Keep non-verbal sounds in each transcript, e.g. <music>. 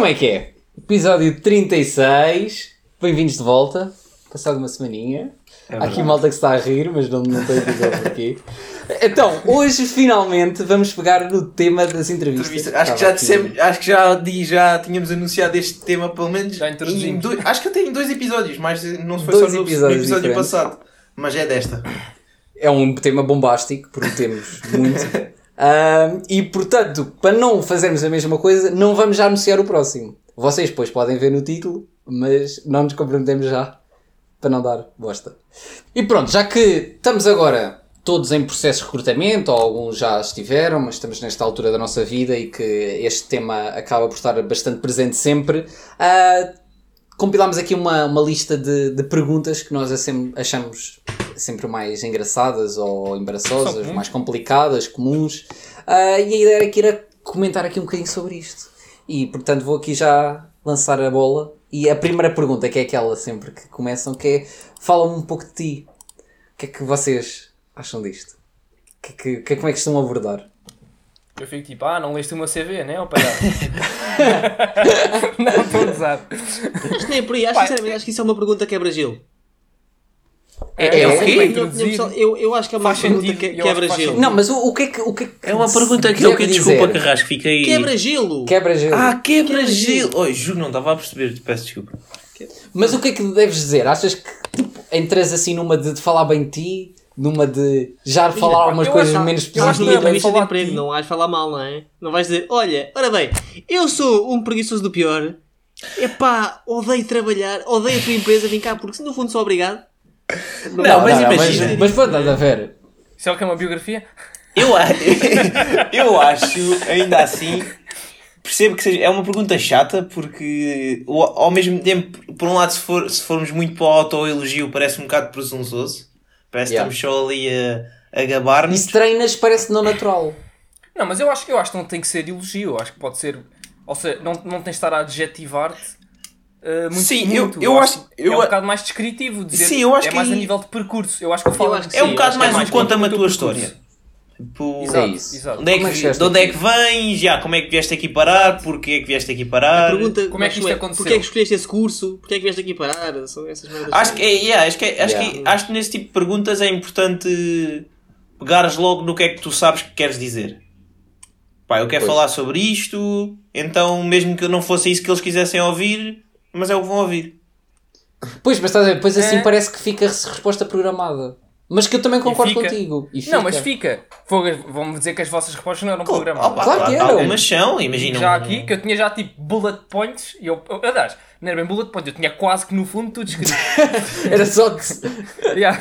Como é que é? Episódio 36. Bem-vindos de volta. Passado uma semaninha. Há aqui malta que se está a rir, mas não, não tem episódio <laughs> aqui. Então, hoje finalmente vamos pegar no tema das entrevistas. Entrevista. Acho que já dissemos, acho que já, di- já tínhamos anunciado este tema pelo menos Já em introduzimos. dois, acho que eu tenho dois episódios, mas não foi Dois só no, episódios episódio diferentes. passado. Mas é desta. É um tema bombástico, prometemos <laughs> muito. E portanto, para não fazermos a mesma coisa, não vamos já anunciar o próximo. Vocês depois podem ver no título, mas não nos comprometemos já para não dar bosta. E pronto, já que estamos agora todos em processo de recrutamento, ou alguns já estiveram, mas estamos nesta altura da nossa vida e que este tema acaba por estar bastante presente sempre, ah, compilámos aqui uma, uma lista de, de perguntas que nós acham- achamos sempre mais engraçadas ou embaraçosas, mais complicadas, comuns. Ah, e a ideia era que era comentar aqui um bocadinho sobre isto. E portanto vou aqui já lançar a bola. E a primeira pergunta, que é aquela sempre que começam, que é fala-me um pouco de ti. O que é que vocês acham disto? O que é que, que é- como é que estão a abordar? Eu fico tipo, ah, não leste o meu CV, né? Ó palhaço. <laughs> não, estou a usar. Acho que nem é por aí, acho, acho que isso é uma pergunta quebra-gelo. É, eu o sei quê? para Eu, eu, acho que é uma Faz pergunta sentido, que eu acho que faz quebra-gelo. sentido. Não, mas o, o que é que. O que, é É uma se pergunta que eu que desculpa, Carrasco, fiquei. Quebra-gelo! Quebra-gelo. Ah, quebra-gelo! Quebra-gelo. Oi, juro, não estava a perceber, peço desculpa. Mas o que é que deves dizer? Achas que tipo, entras assim numa de, de falar bem de ti, numa de já falar algumas coisas acho- menos eu acho que é bem positivas? de falar de emprego, não vais falar mal, não é? Não vais dizer, olha, ora bem, eu sou um preguiçoso do pior, epá, odeio trabalhar, odeio a tua empresa, vem cá, porque no fundo sou obrigado. Não, mas imagina. Mas, mas pronto, estás a ver. Isso é o que é uma biografia? Eu, <laughs> eu acho, ainda assim, percebo que seja, é uma pergunta chata porque ao mesmo tempo, por um lado, se, for, se formos muito para o autoelogio, parece um bocado presunçoso. Parece Yeah. que estamos só ali a, a gabar-nos. E se treinas parece não natural. Não, mas eu acho, eu acho que não tem que ser elogio. Eu acho que pode ser. Ou seja, não, não tens de estar a adjetivar-te. Uh, muito, Sim, eu- muito. eu acho- que eu é um a- bocado mais descritivo. Dizer, Sim, eu acho é que mais a aí- nível de percurso. Eu acho que eu falo. acho que É um Sim, bocado acho mais que é um mais conta-me a tua percurso. história. Tipo, Exato, É exato. Onde é, é que, que de onde é que vens? Já, como é que vieste aqui parar? Porquê é que vieste aqui parar? Pergunta, Como é que isto mas, aconteceu? Porquê é que escolheste esse curso? Porquê é que vieste aqui parar? São essas merdas. Acho que, é, yeah, acho, que é- acho, Yeah. que, acho que nesse tipo de perguntas é importante pegares logo no que é que tu sabes que queres dizer. Pá, eu quero Pois. falar sobre isto, então mesmo que não fosse isso que eles quisessem ouvir, mas é o que vão ouvir. Pois, mas estás a ver, depois assim É. parece que fica a resposta programada. Mas que eu também concordo fica. contigo. E Não, mas fica. Vão-me dizer que as vossas respostas não eram programadas. Opa, Claro que eram. Algumas são, imagina. já aqui, que eu tinha já tipo bullet points, e eu, eu- aliás, não era bem bullet points, eu tinha quase que no fundo tudo escrito. <laughs> Era só de... yeah.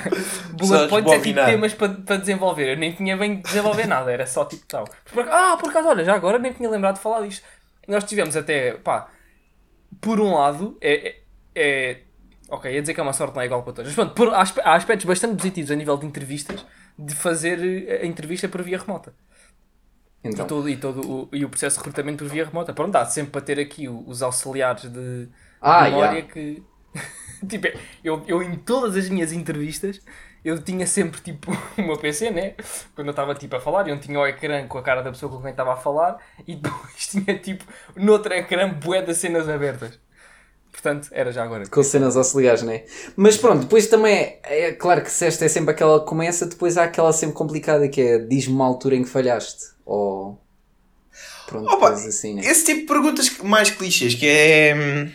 Bullet Só points é tipo temas para, para desenvolver, eu nem tinha bem de desenvolver nada, era só tipo tal. Ah, por acaso, olha, já agora nem tinha lembrado de falar disto. Nós tivemos até, pá, por um lado, é, é, é- ok, ia dizer que é uma sorte não é igual para todos, mas pronto, por- há aspe- há aspectos bastante positivos a nível de entrevistas, de fazer eh, a entrevista por via remota. Então, E, todo, e, todo o, e o processo de recrutamento por via remota. Pronto, dá sempre para ter aqui os auxiliares de Ah, memória yeah. que. <laughs> tipo, eu, eu em todas as minhas entrevistas eu tinha sempre tipo <laughs> o meu PC, né? Quando eu estava tipo a falar, eu tinha o ecrã com a cara da pessoa com quem estava a falar e <laughs> depois tinha tipo no outro ecrã bué das cenas abertas. Portanto, era já agora. com cenas auxiliares, não é? Mas pronto, depois também é, é claro que se esta é sempre aquela que começa, depois há aquela sempre complicada que é diz-me uma altura em que falhaste. Ou. Pronto, Opa, assim, né? Esse tipo de perguntas mais clichês, que é.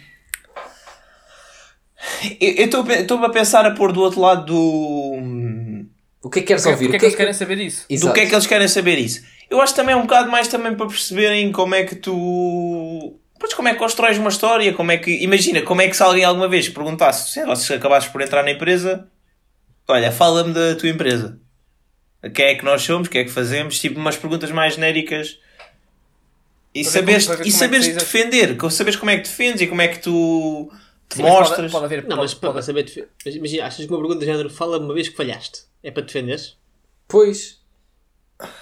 Hum, Eu estou a pensar a pôr do outro lado do. hum, O que é que queres ouvir? porque é O que eles querem saber isso? Do Exato. que é que eles querem saber isso? Eu acho também um bocado mais também para perceberem como é que tu. Pois como é que constróis uma história, como é que. Imagina, como é que se alguém alguma vez perguntasse, sei lá, se acabasses por entrar na empresa, olha, fala-me da tua empresa. Quem é que nós somos, o que é que fazemos? Tipo, umas perguntas mais genéricas E saberes, e é que saberes a- defender, que saberes como é que defendes e como é que tu Sim, mas pode- mostras. Pode, haver. Não, pode- mas para pode- saber. defe- mas Imagina, achas que uma pergunta do género fala uma vez que falhaste? É para defenderes? Pois.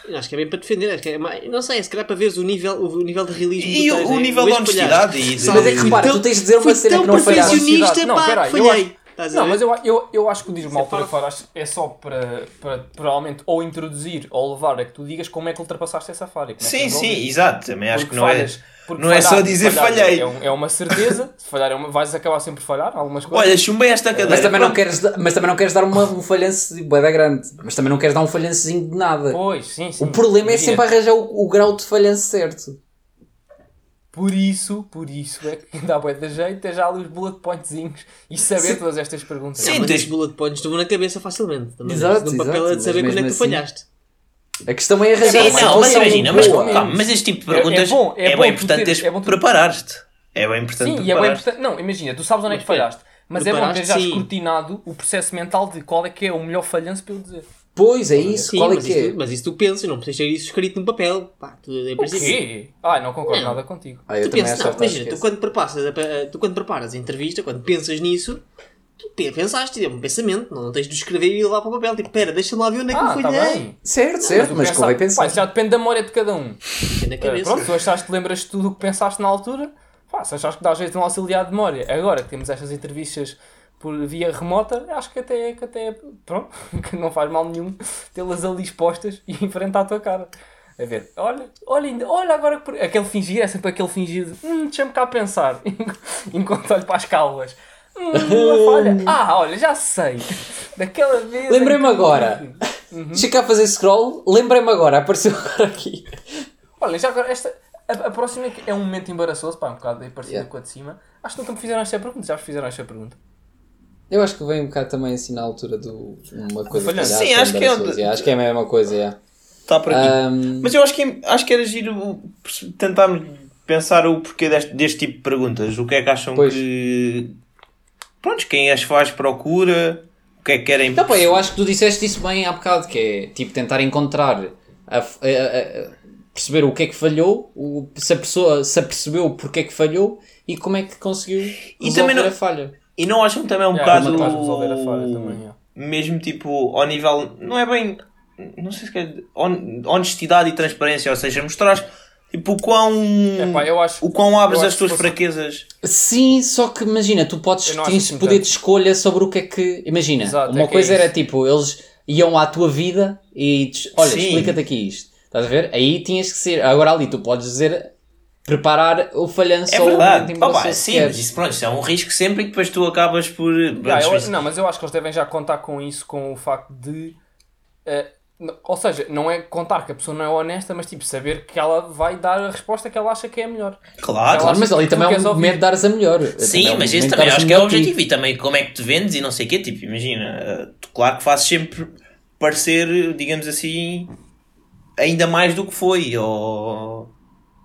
Eu acho que é bem para defender. Acho que é mais, não sei, se calhar para veres o nível, o nível de realismo E tens, o é, nível de honestidade e de... Mas é que repara, tu tens de dizer uma cena que não falhaste. perfeccionista, Não, pá, peraí, que eu falhei. acho- Não, mas eu, eu, eu acho que o diz mal é para para- fora é só para, para provavelmente ou introduzir ou levar a que tu digas como é que ultrapassaste essa falha. é Sim, sim, exato. Também acho Porque que não é... porque não é só dizer falhei. É, um- é uma certeza, se falhar é uma, vais acabar sempre por falhar, algumas coisas. Olha, chumbei esta cadeira. Mas também, não queres, mas também não queres dar uma, um falhanço de bué da grande. Mas também não queres dar um falhançozinho de nada. Pois, sim, sim. O problema é sempre arranjar o, o grau de falhanço certo. Por isso, por isso é que dá de jeito ter já ali os bullet pointzinhos e saber todas estas perguntas. Sim, tens- bullet points estão na cabeça facilmente. Também. Exato, No papel exato, é de saber quando é que tu assim- falhaste. A questão é arranjar Sim, uma não, mas imagina, mas, calma, mas este tipo de É- é perguntas é, bom, é bom bem importante teres- é bom tu- preparar-te. É bem importante Sim, e é bem preparar-te. importante. Não, imagina, tu sabes onde é que falhaste. Mas é bom ter já escrutinado o processo mental de qual é que é o melhor falhanço para eu dizer. Pois, é isso. Sim, Qual é mas, que isso, é? tu- mas isso tu pensas, não precisas ter isso escrito no papel. Pá, tu, em O quê? Ai, não concordo nada contigo. Ah, Tu pensas, não, que imagina, tu quando, preparas a, a- tu quando preparas a entrevista, quando pensas nisso, tu pe- pensaste, é um pensamento, não tens de escrever e ir lá para o papel. Tipo, pera, deixa-me lá ver onde é que Ah, me tá falhei. bem. Certo, Mas certo, mas pensa- convém pensar. já depende da memória de cada um. Fica na Eh, cabeça. Pronto, tu achaste que lembras de tudo o que pensaste na altura, pá, se achaste que dá jeito de um auxiliar de memória. Agora que temos estas entrevistas por via remota, acho que até, que até pronto, <laughs> que não faz mal nenhum tê-las ali expostas e em frente à tua cara. A ver, olha, olha, ainda- olha agora que por- aquele fingir, é sempre aquele fingir de hum, deixa-me cá pensar, <laughs> enquanto olho para as calvas. Hum, uma falha. Ah, olha, já sei. Daquela vez. em Lembrei-me agora. Deixa cá fazer scroll. Lembrei-me agora. Apareceu agora aqui. Olha, já agora, esta, a, a próxima que é um momento embaraçoso, pá, um bocado aí parecida Yeah. com a de cima. Acho que nunca me fizeram esta pergunta, já vos fizeram esta pergunta. Eu acho que vem um bocado também assim na altura do uma coisa Sim, acho que é onde- Yeah, acho que é a mesma coisa, yeah. Está por aqui. Mas eu acho que, acho que era giro tentarmos pensar o porquê deste, deste tipo de perguntas. O que é que acham Pois. que. Pronto, quem as faz procura, o que é que querem. Então, pá, eu acho que tu disseste isso bem há bocado, que é tipo tentar encontrar, a- a- a- a- perceber o que é que falhou, o- se a pessoa se apercebeu porque é que falhou e como é que conseguiu resolver também não- a falha. E não acham também um Yeah, bocado. é resolver a falha também, yeah. Mesmo tipo, ao nível. Não é bem. Não sei se quer. hon- Honestidade e transparência, ou seja, mostrar tipo o quão. Epá, eu acho- o quão abres eu as tuas fosse- fraquezas. Sim, só que imagina, tu podes tens assim poder tanto. de escolha sobre o que é que. Imagina, Exato, uma é é coisa era isso. tipo, eles iam à tua vida e olha, explica-te aqui isto. Estás a ver? Aí tinhas que ser. Agora ali tu podes dizer preparar o falhanço É ou o verdade. momento Opa, sim, mas isso, pronto, isso é um risco sempre e depois tu acabas por. Yeah, eu- não, mas eu acho que eles devem já contar com isso, com o facto de. n- ou seja, não é contar que a pessoa não é honesta, mas tipo, saber que ela vai dar a resposta que ela acha que é a melhor. Claro, Claro, mas ali também é um ouvir. momento de dares a melhor. Sim, é um mas esse também acho que é o objetivo. E também como é que te vendes e não sei o quê. Tipo, imagina, eh, claro que fazes sempre parecer, digamos assim, ainda mais do que foi. Ou...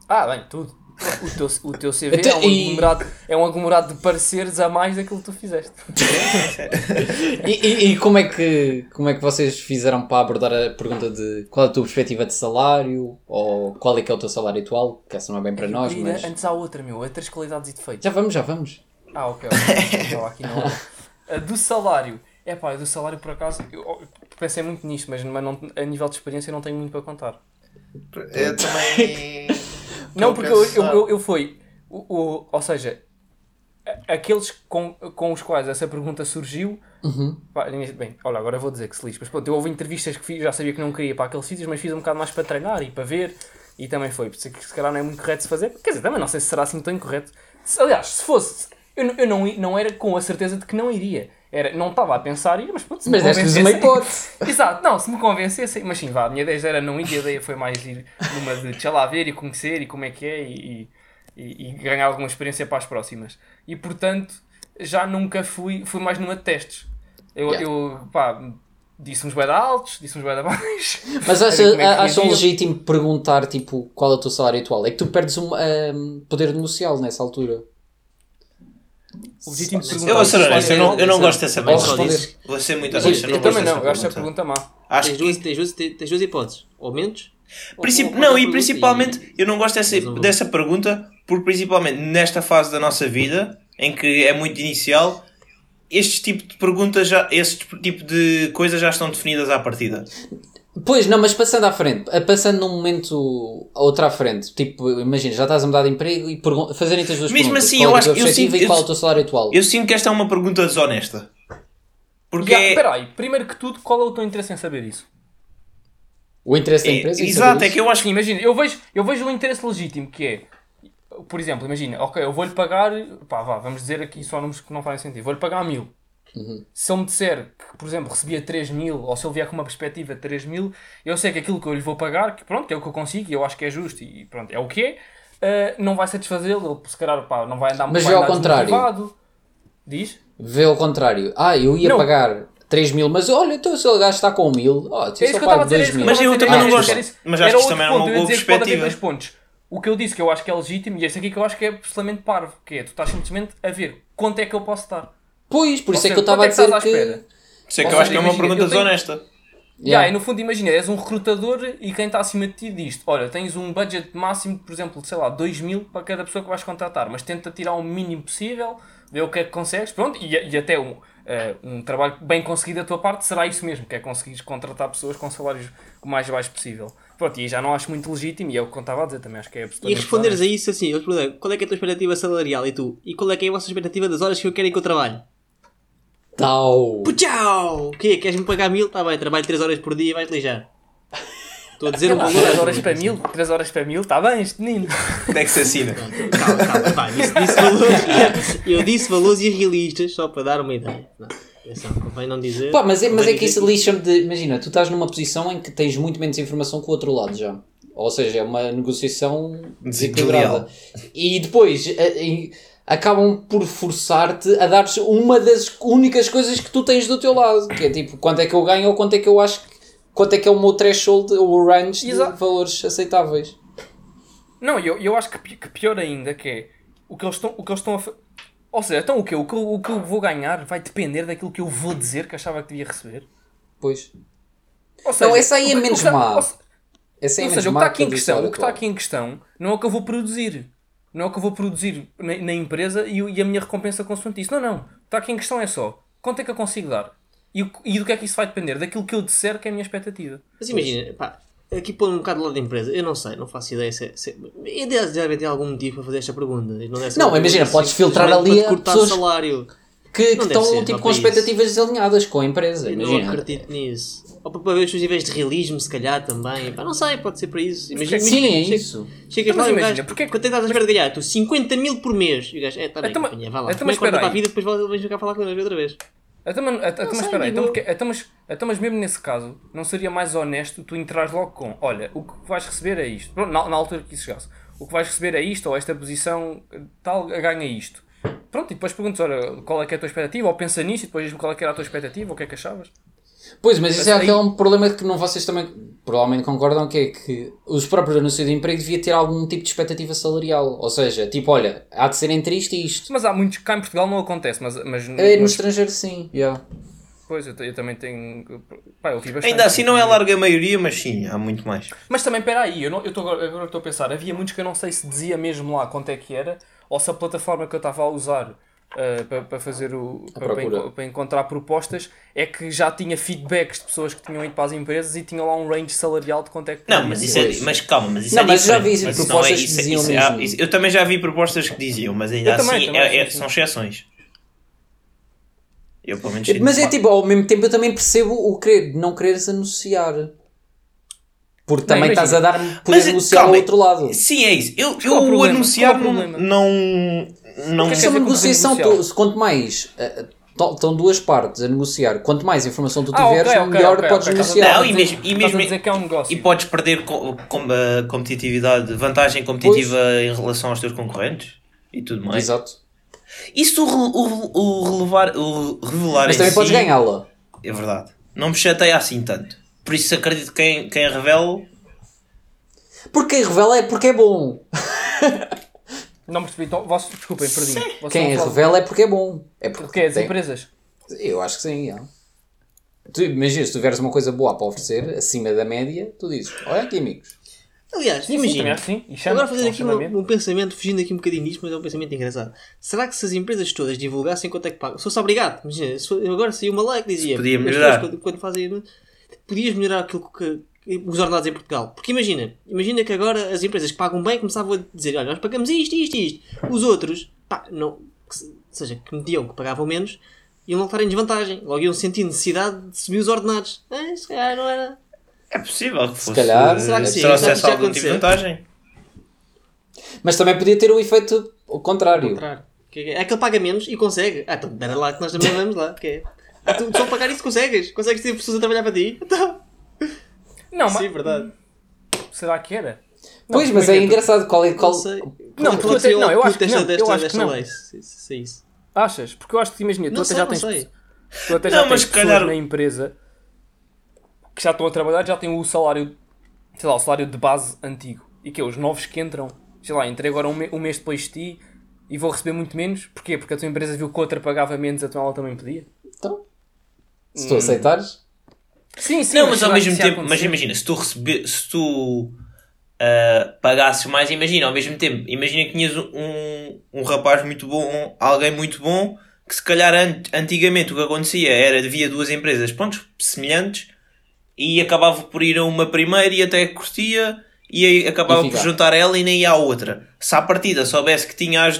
Ah, bem, tudo. O teu, o teu CV Então, é, um e- aglomerado, é um aglomerado de pareceres a mais daquilo que tu fizeste. <laughs> E, e- e como, é que, como é que vocês fizeram para abordar a pergunta de qual é a tua perspectiva de salário? Ou qual é que é o teu salário atual? Que essa não é bem para nós, mas. Antes há outra, meu. É três qualidades e defeitos. Já vamos, já vamos. Ah, ok. Estava aqui na hora. Ah, Do salário. É pá, do salário por acaso. Eu eu pensei muito nisto, mas, mas não, a nível de experiência não tenho muito para contar. Eu também. <laughs> Não, porque eu, eu, eu, eu fui. O, o- ou seja, aqueles com, com os quais essa pergunta surgiu. pá, ninguém- bem, olha, agora vou dizer que se lixe. Mas pronto, eu houve entrevistas que fiz, já sabia que não queria para aqueles sítios, mas fiz um bocado mais para treinar e para ver. E também foi. Por isso é que se calhar não é muito correto se fazer. Quer dizer, também não sei se será assim tão incorreto. Se- aliás, se fosse. Eu, eu não, não era com a certeza de que não iria. Era, não estava a pensar ir, mas pronto, se me Mas deste-lhes uma convencessem- hipótese. <laughs> Exato, não, se me convencessem, mas sim, vá, a minha ideia era não ir, a ideia foi mais ir numa de deixa lá ver e conhecer e como é que é e, e, e ganhar alguma experiência para as próximas. E portanto, já nunca fui, fui mais numa de testes. Eu, Yeah. eu pá, disse uns bué altos, disse uns bué baixos. <laughs> Mas A ver acha, como é acham legítimo perguntar tipo, qual é o teu salário atual? É que tu perdes um um, poder negocial nessa altura. Legítimo Eu perguntar. Eu eu não, eu não gosto dessa pergunta. Vou ser muito honesto, eu Eu, também não, eu acho a pergunta. má. Acho Tens duas, tens, duas, tens duas hipóteses. Ou Princip- Ou- não, e principalmente, eu não gosto dessa, dessa pergunta, porque principalmente nesta fase da nossa vida, em que é muito inicial, este tipo de perguntas, já, este tipo de coisas já estão definidas à partida. Pois, não, mas passando à frente, eh, passando num momento a outra à frente, tipo, imagina, já estás a mudar de emprego e pergun- fazerem-te as duas Mesmo perguntas. assim, qual eu é acho- o teu eu sinto- e qual eu- é o teu salário atual? Eu sinto que esta é uma pergunta desonesta. Porque Já, é- Espera aí, primeiro que tudo, qual é o teu interesse em saber isso? O interesse da é- empresa? em exato, saber é isso? que eu acho Sim, imagina, eu vejo, eu vejo um interesse legítimo que é, por exemplo, imagina, ok, eu vou-lhe pagar, pá, vá, vamos dizer aqui só números que não fazem sentido, vou-lhe pagar mil. Se ele me disser que, por exemplo, recebia 3 mil, ou se ele vier com uma perspectiva de 3 mil, eu sei que aquilo que eu lhe vou pagar, que pronto, que é o que eu consigo e eu acho que é justo e pronto, é o que é, eh, não vai satisfazê-lo, ele se calhar pá, não vai andar Mas vai vê ao contrário. Diz? Vê ao contrário. Ah, eu ia Não. pagar 3 mil, mas olha, então se gajo está com mil, ó, É eu isso só pago a dizer. 2 é mil. que Mas eu também dizer, não gosto. isso. Mas acho que isso também é uma boa perspectiva. dois pontos. O que eu disse que eu acho que é legítimo, e este aqui que eu acho que é absolutamente parvo, que é, tu estás simplesmente a ver quanto é que eu posso dar. Pois, por Ou isso é que eu estava a é dizer que estás à espera? que... Eu acho que é uma pergunta desonesta. Yeah. Yeah, e no fundo, imagina, és um recrutador e quem está acima de ti diz olha, tens um budget máximo, por exemplo, de sei lá, 2 mil para cada pessoa que vais contratar, mas tenta tirar o mínimo possível, ver o que é que consegues, pronto, e, e até um, eh, um trabalho bem conseguido da tua parte será isso mesmo, que é conseguires contratar pessoas com salários o mais baixo possível. Pronto, e aí já não acho muito legítimo, e é o que eu estava a dizer também, acho que é E responderes a isso assim, eu te pergunto, qual é que é a tua expectativa salarial e tu? E qual é que é a vossa expectativa das horas que eu quero que eu trabalho? Tal. Tchau! O quê? Queres-me pagar mil? Tá bem, trabalho 3 horas por dia e vais lijar. Estou a dizer um valor. 3 horas para mil, 3 horas para mil, está bem este menino. Onde é que se assina? Calma, calma, pá, disse, disse valores. Eu disse valores irrealistas só para dar uma ideia. Não, atenção, convém não dizer. Pá, mas é, mas é que isso lixa-me de. Imagina, tu estás numa posição em que tens muito menos informação que o outro lado já. Ou seja, é uma negociação desequilibrada. E depois a- e acabam por forçar-te a dar-te uma das únicas coisas que tu tens do teu lado. Que é tipo, quanto é que eu ganho ou quanto é que eu acho que. Quanto é que é o meu threshold ou o range de Exato. valores aceitáveis. Não, eu, eu acho que, que pior ainda que é o que eles estão, o que eles estão a Ou seja, então o que, o, que, eu- o que eu vou ganhar vai depender daquilo que eu vou dizer que achava que devia receber. Pois. Ou seja, Não, essa aí é menos má. ou é Ou menos seja, o que está aqui em questão, o que está aqui em questão não é o que eu vou produzir. Não é o que eu vou produzir na, na empresa e, e a minha recompensa consoante isso. Não, não. Está aqui em questão é só quanto é que eu consigo dar. E, e do que é que isso vai depender? Daquilo que eu disser que é a minha expectativa. Mas imagina, pá, aqui pondo um bocado do lado da empresa, eu não sei, não faço ideia se. se e deve deve ter algum motivo para fazer esta pergunta. Não, deve ser Não, imagina, pergunta podes filtrar ali cortar pessoas- salário. Que, que Não estão ser, tipo, não com isso. expectativas desalinhadas com a empresa. Eu não Imagina. acredito nisso. Ou para ver os seus níveis de realismo, se calhar também. Pá, não sei, pode ser para isso. Imagina, Sim, é isso. Chegas Então, lá e imagina, gajo, porque que- quanto é que estás a espera de ganhar? Tu 50 mil por mês. E o gajo, é, está bem, Então, vá lá. então, mas para a vida, depois vens jogar falar com ele outra vez. Então, mas, então, mas espera aí, então, porque- então, mas, então, mas mesmo nesse caso, não seria mais honesto tu entrares logo com: olha, o que vais receber é isto. Pronto, na, na altura que isso chegasse, o que vais receber é isto, ou esta posição tal ganha isto. Pronto, e depois perguntas: olha, qual é que é a tua expectativa? Ou pensa nisso e depois diz-me qual é que era a tua expectativa, ou o que é que achavas? Pois, mas isso é aí- aquele problema que não vocês também provavelmente concordam que é que os próprios anúncios de emprego devia ter algum tipo de expectativa salarial. Ou seja, tipo, olha, há de ser entre isto e isto. Mas há muitos, cá em Portugal não acontece, mas, mas, É, no mas estrangeiro sim. Yeah. pois, eu, eu também tenho. Pá, eu vi bastante. Ainda assim não é a larga maioria, mas sim, há muito mais. Mas também, espera aí, eu, não, eu tô, agora estou a pensar, havia muitos que eu não sei se dizia mesmo lá quanto é que era, ou se a plataforma que eu estava a usar uh, para, para fazer o. Para, para para encontrar propostas é que já tinha feedbacks de pessoas que tinham ido para as empresas e tinha lá um range salarial de quanto é que Não, podia mas ser. isso é. Mas calma, mas isso Não, é mas já vi Mas isso propostas é- que isso é- diziam isso é- mesmo. isso- Eu também já vi propostas que diziam, mas ainda Eu assim também, é- é- são exceções. Eu pelo menos Mas é tipo, ao mesmo tempo eu também percebo o querer, não quereres anunciar. Porque Não, também imagina. estás a dar poder Mas, ao calma, outro lado. Sim, é isso. Eu, eu é o anunciar é não. Não. Não que é Isso é uma com poder negociação, tu- quanto mais eh, estão duas partes a negociar, quanto mais informação tu Ah, ok, tiveres, ok, melhor ok, podes negociar. Não, e mesmo- e mesmo- dizer que é um negócio. E podes perder co com, a competitividade, vantagem competitiva em relação aos teus concorrentes e tudo mais. Exato. E se tu re- o, o relevar, o revelar Mas também si, podes ganhá-la. É verdade. Não me chateia assim tanto. Por isso acredito que quem, quem revela. Porque quem revela é porque é bom. <laughs> Não percebi, então, vocês, desculpem, perdi. Vocês Quem não falam- revela é porque é bom. É porque Porque é as tem- empresas. Eu acho que sim, é. Tu imagina, se tiveres uma coisa boa para oferecer, acima da média, tu dizes, olha aqui amigos. Aliás, Sim, sim, também imagina. acho que sim. E chama, Agora fazer é aqui um, um pensamento, fugindo aqui um bocadinho disto, mas é um pensamento engraçado. Será que se as empresas todas divulgassem quanto é que pagam? Se fosse obrigado, imagina, se for- agora saiu uma lei que dizia. Se podia as melhorar. Quando, quando fazem. Podias melhorar aquilo que. Os ordenados em Portugal. Porque imagina, imagina que agora as empresas que pagam bem começavam a dizer: olha, nós pagamos isto, isto, isto. Os outros, pá, não. que se- ou seja, que metiam, que pagavam menos, iam logo estar em desvantagem. Logo iam sentir necessidade de subir os ordenados. Ah, se calhar não era. É possível que fosse. calhar. Será que sim? Será que algum tipo de vantagem. Mas também podia ter o efeito ao contrário. contrário. É, é que ele paga menos e consegue. Ah, então espera lá que nós também vamos lá. Que é. Ah, tu só pagar isso consegues. Consegues ter pessoas a trabalhar para ti. Então. Não, Sim, mas verdade. será que era? Pois, Não, mas como é tu- engraçado qual é qual. Não sei. Não, tu é o não, eu acho que desta, não, eu desta, acho que não. lei. Se, se, se é isso. Achas? Porque eu acho que, imagina, tu Não até sei, já tens, sei. tu até Não, já mas tens pessoas calhar- na empresa que já estão a trabalhar, já têm o salário, sei lá, o salário de base antigo. E que é, os novos que entram, sei lá, entrei agora um, me- um mês depois de ti e vou receber muito menos. Porquê? Porque a tua empresa viu que outra pagava menos, então ela também pedia. Então, se tu aceitares. Sim, sim. não, mas ao mesmo tempo, mas imagina, se tu receber, se tu ah, pagasses mais, imagina, ao mesmo tempo, imagina que tinhas um, um rapaz muito bom, alguém muito bom, que se calhar an- antigamente o que acontecia era havia duas empresas, pronto, semelhantes, e acabava por ir a uma primeira e até curtia, e aí acabava E por juntar ela e nem ia à outra. Se à partida soubesse que tinha as.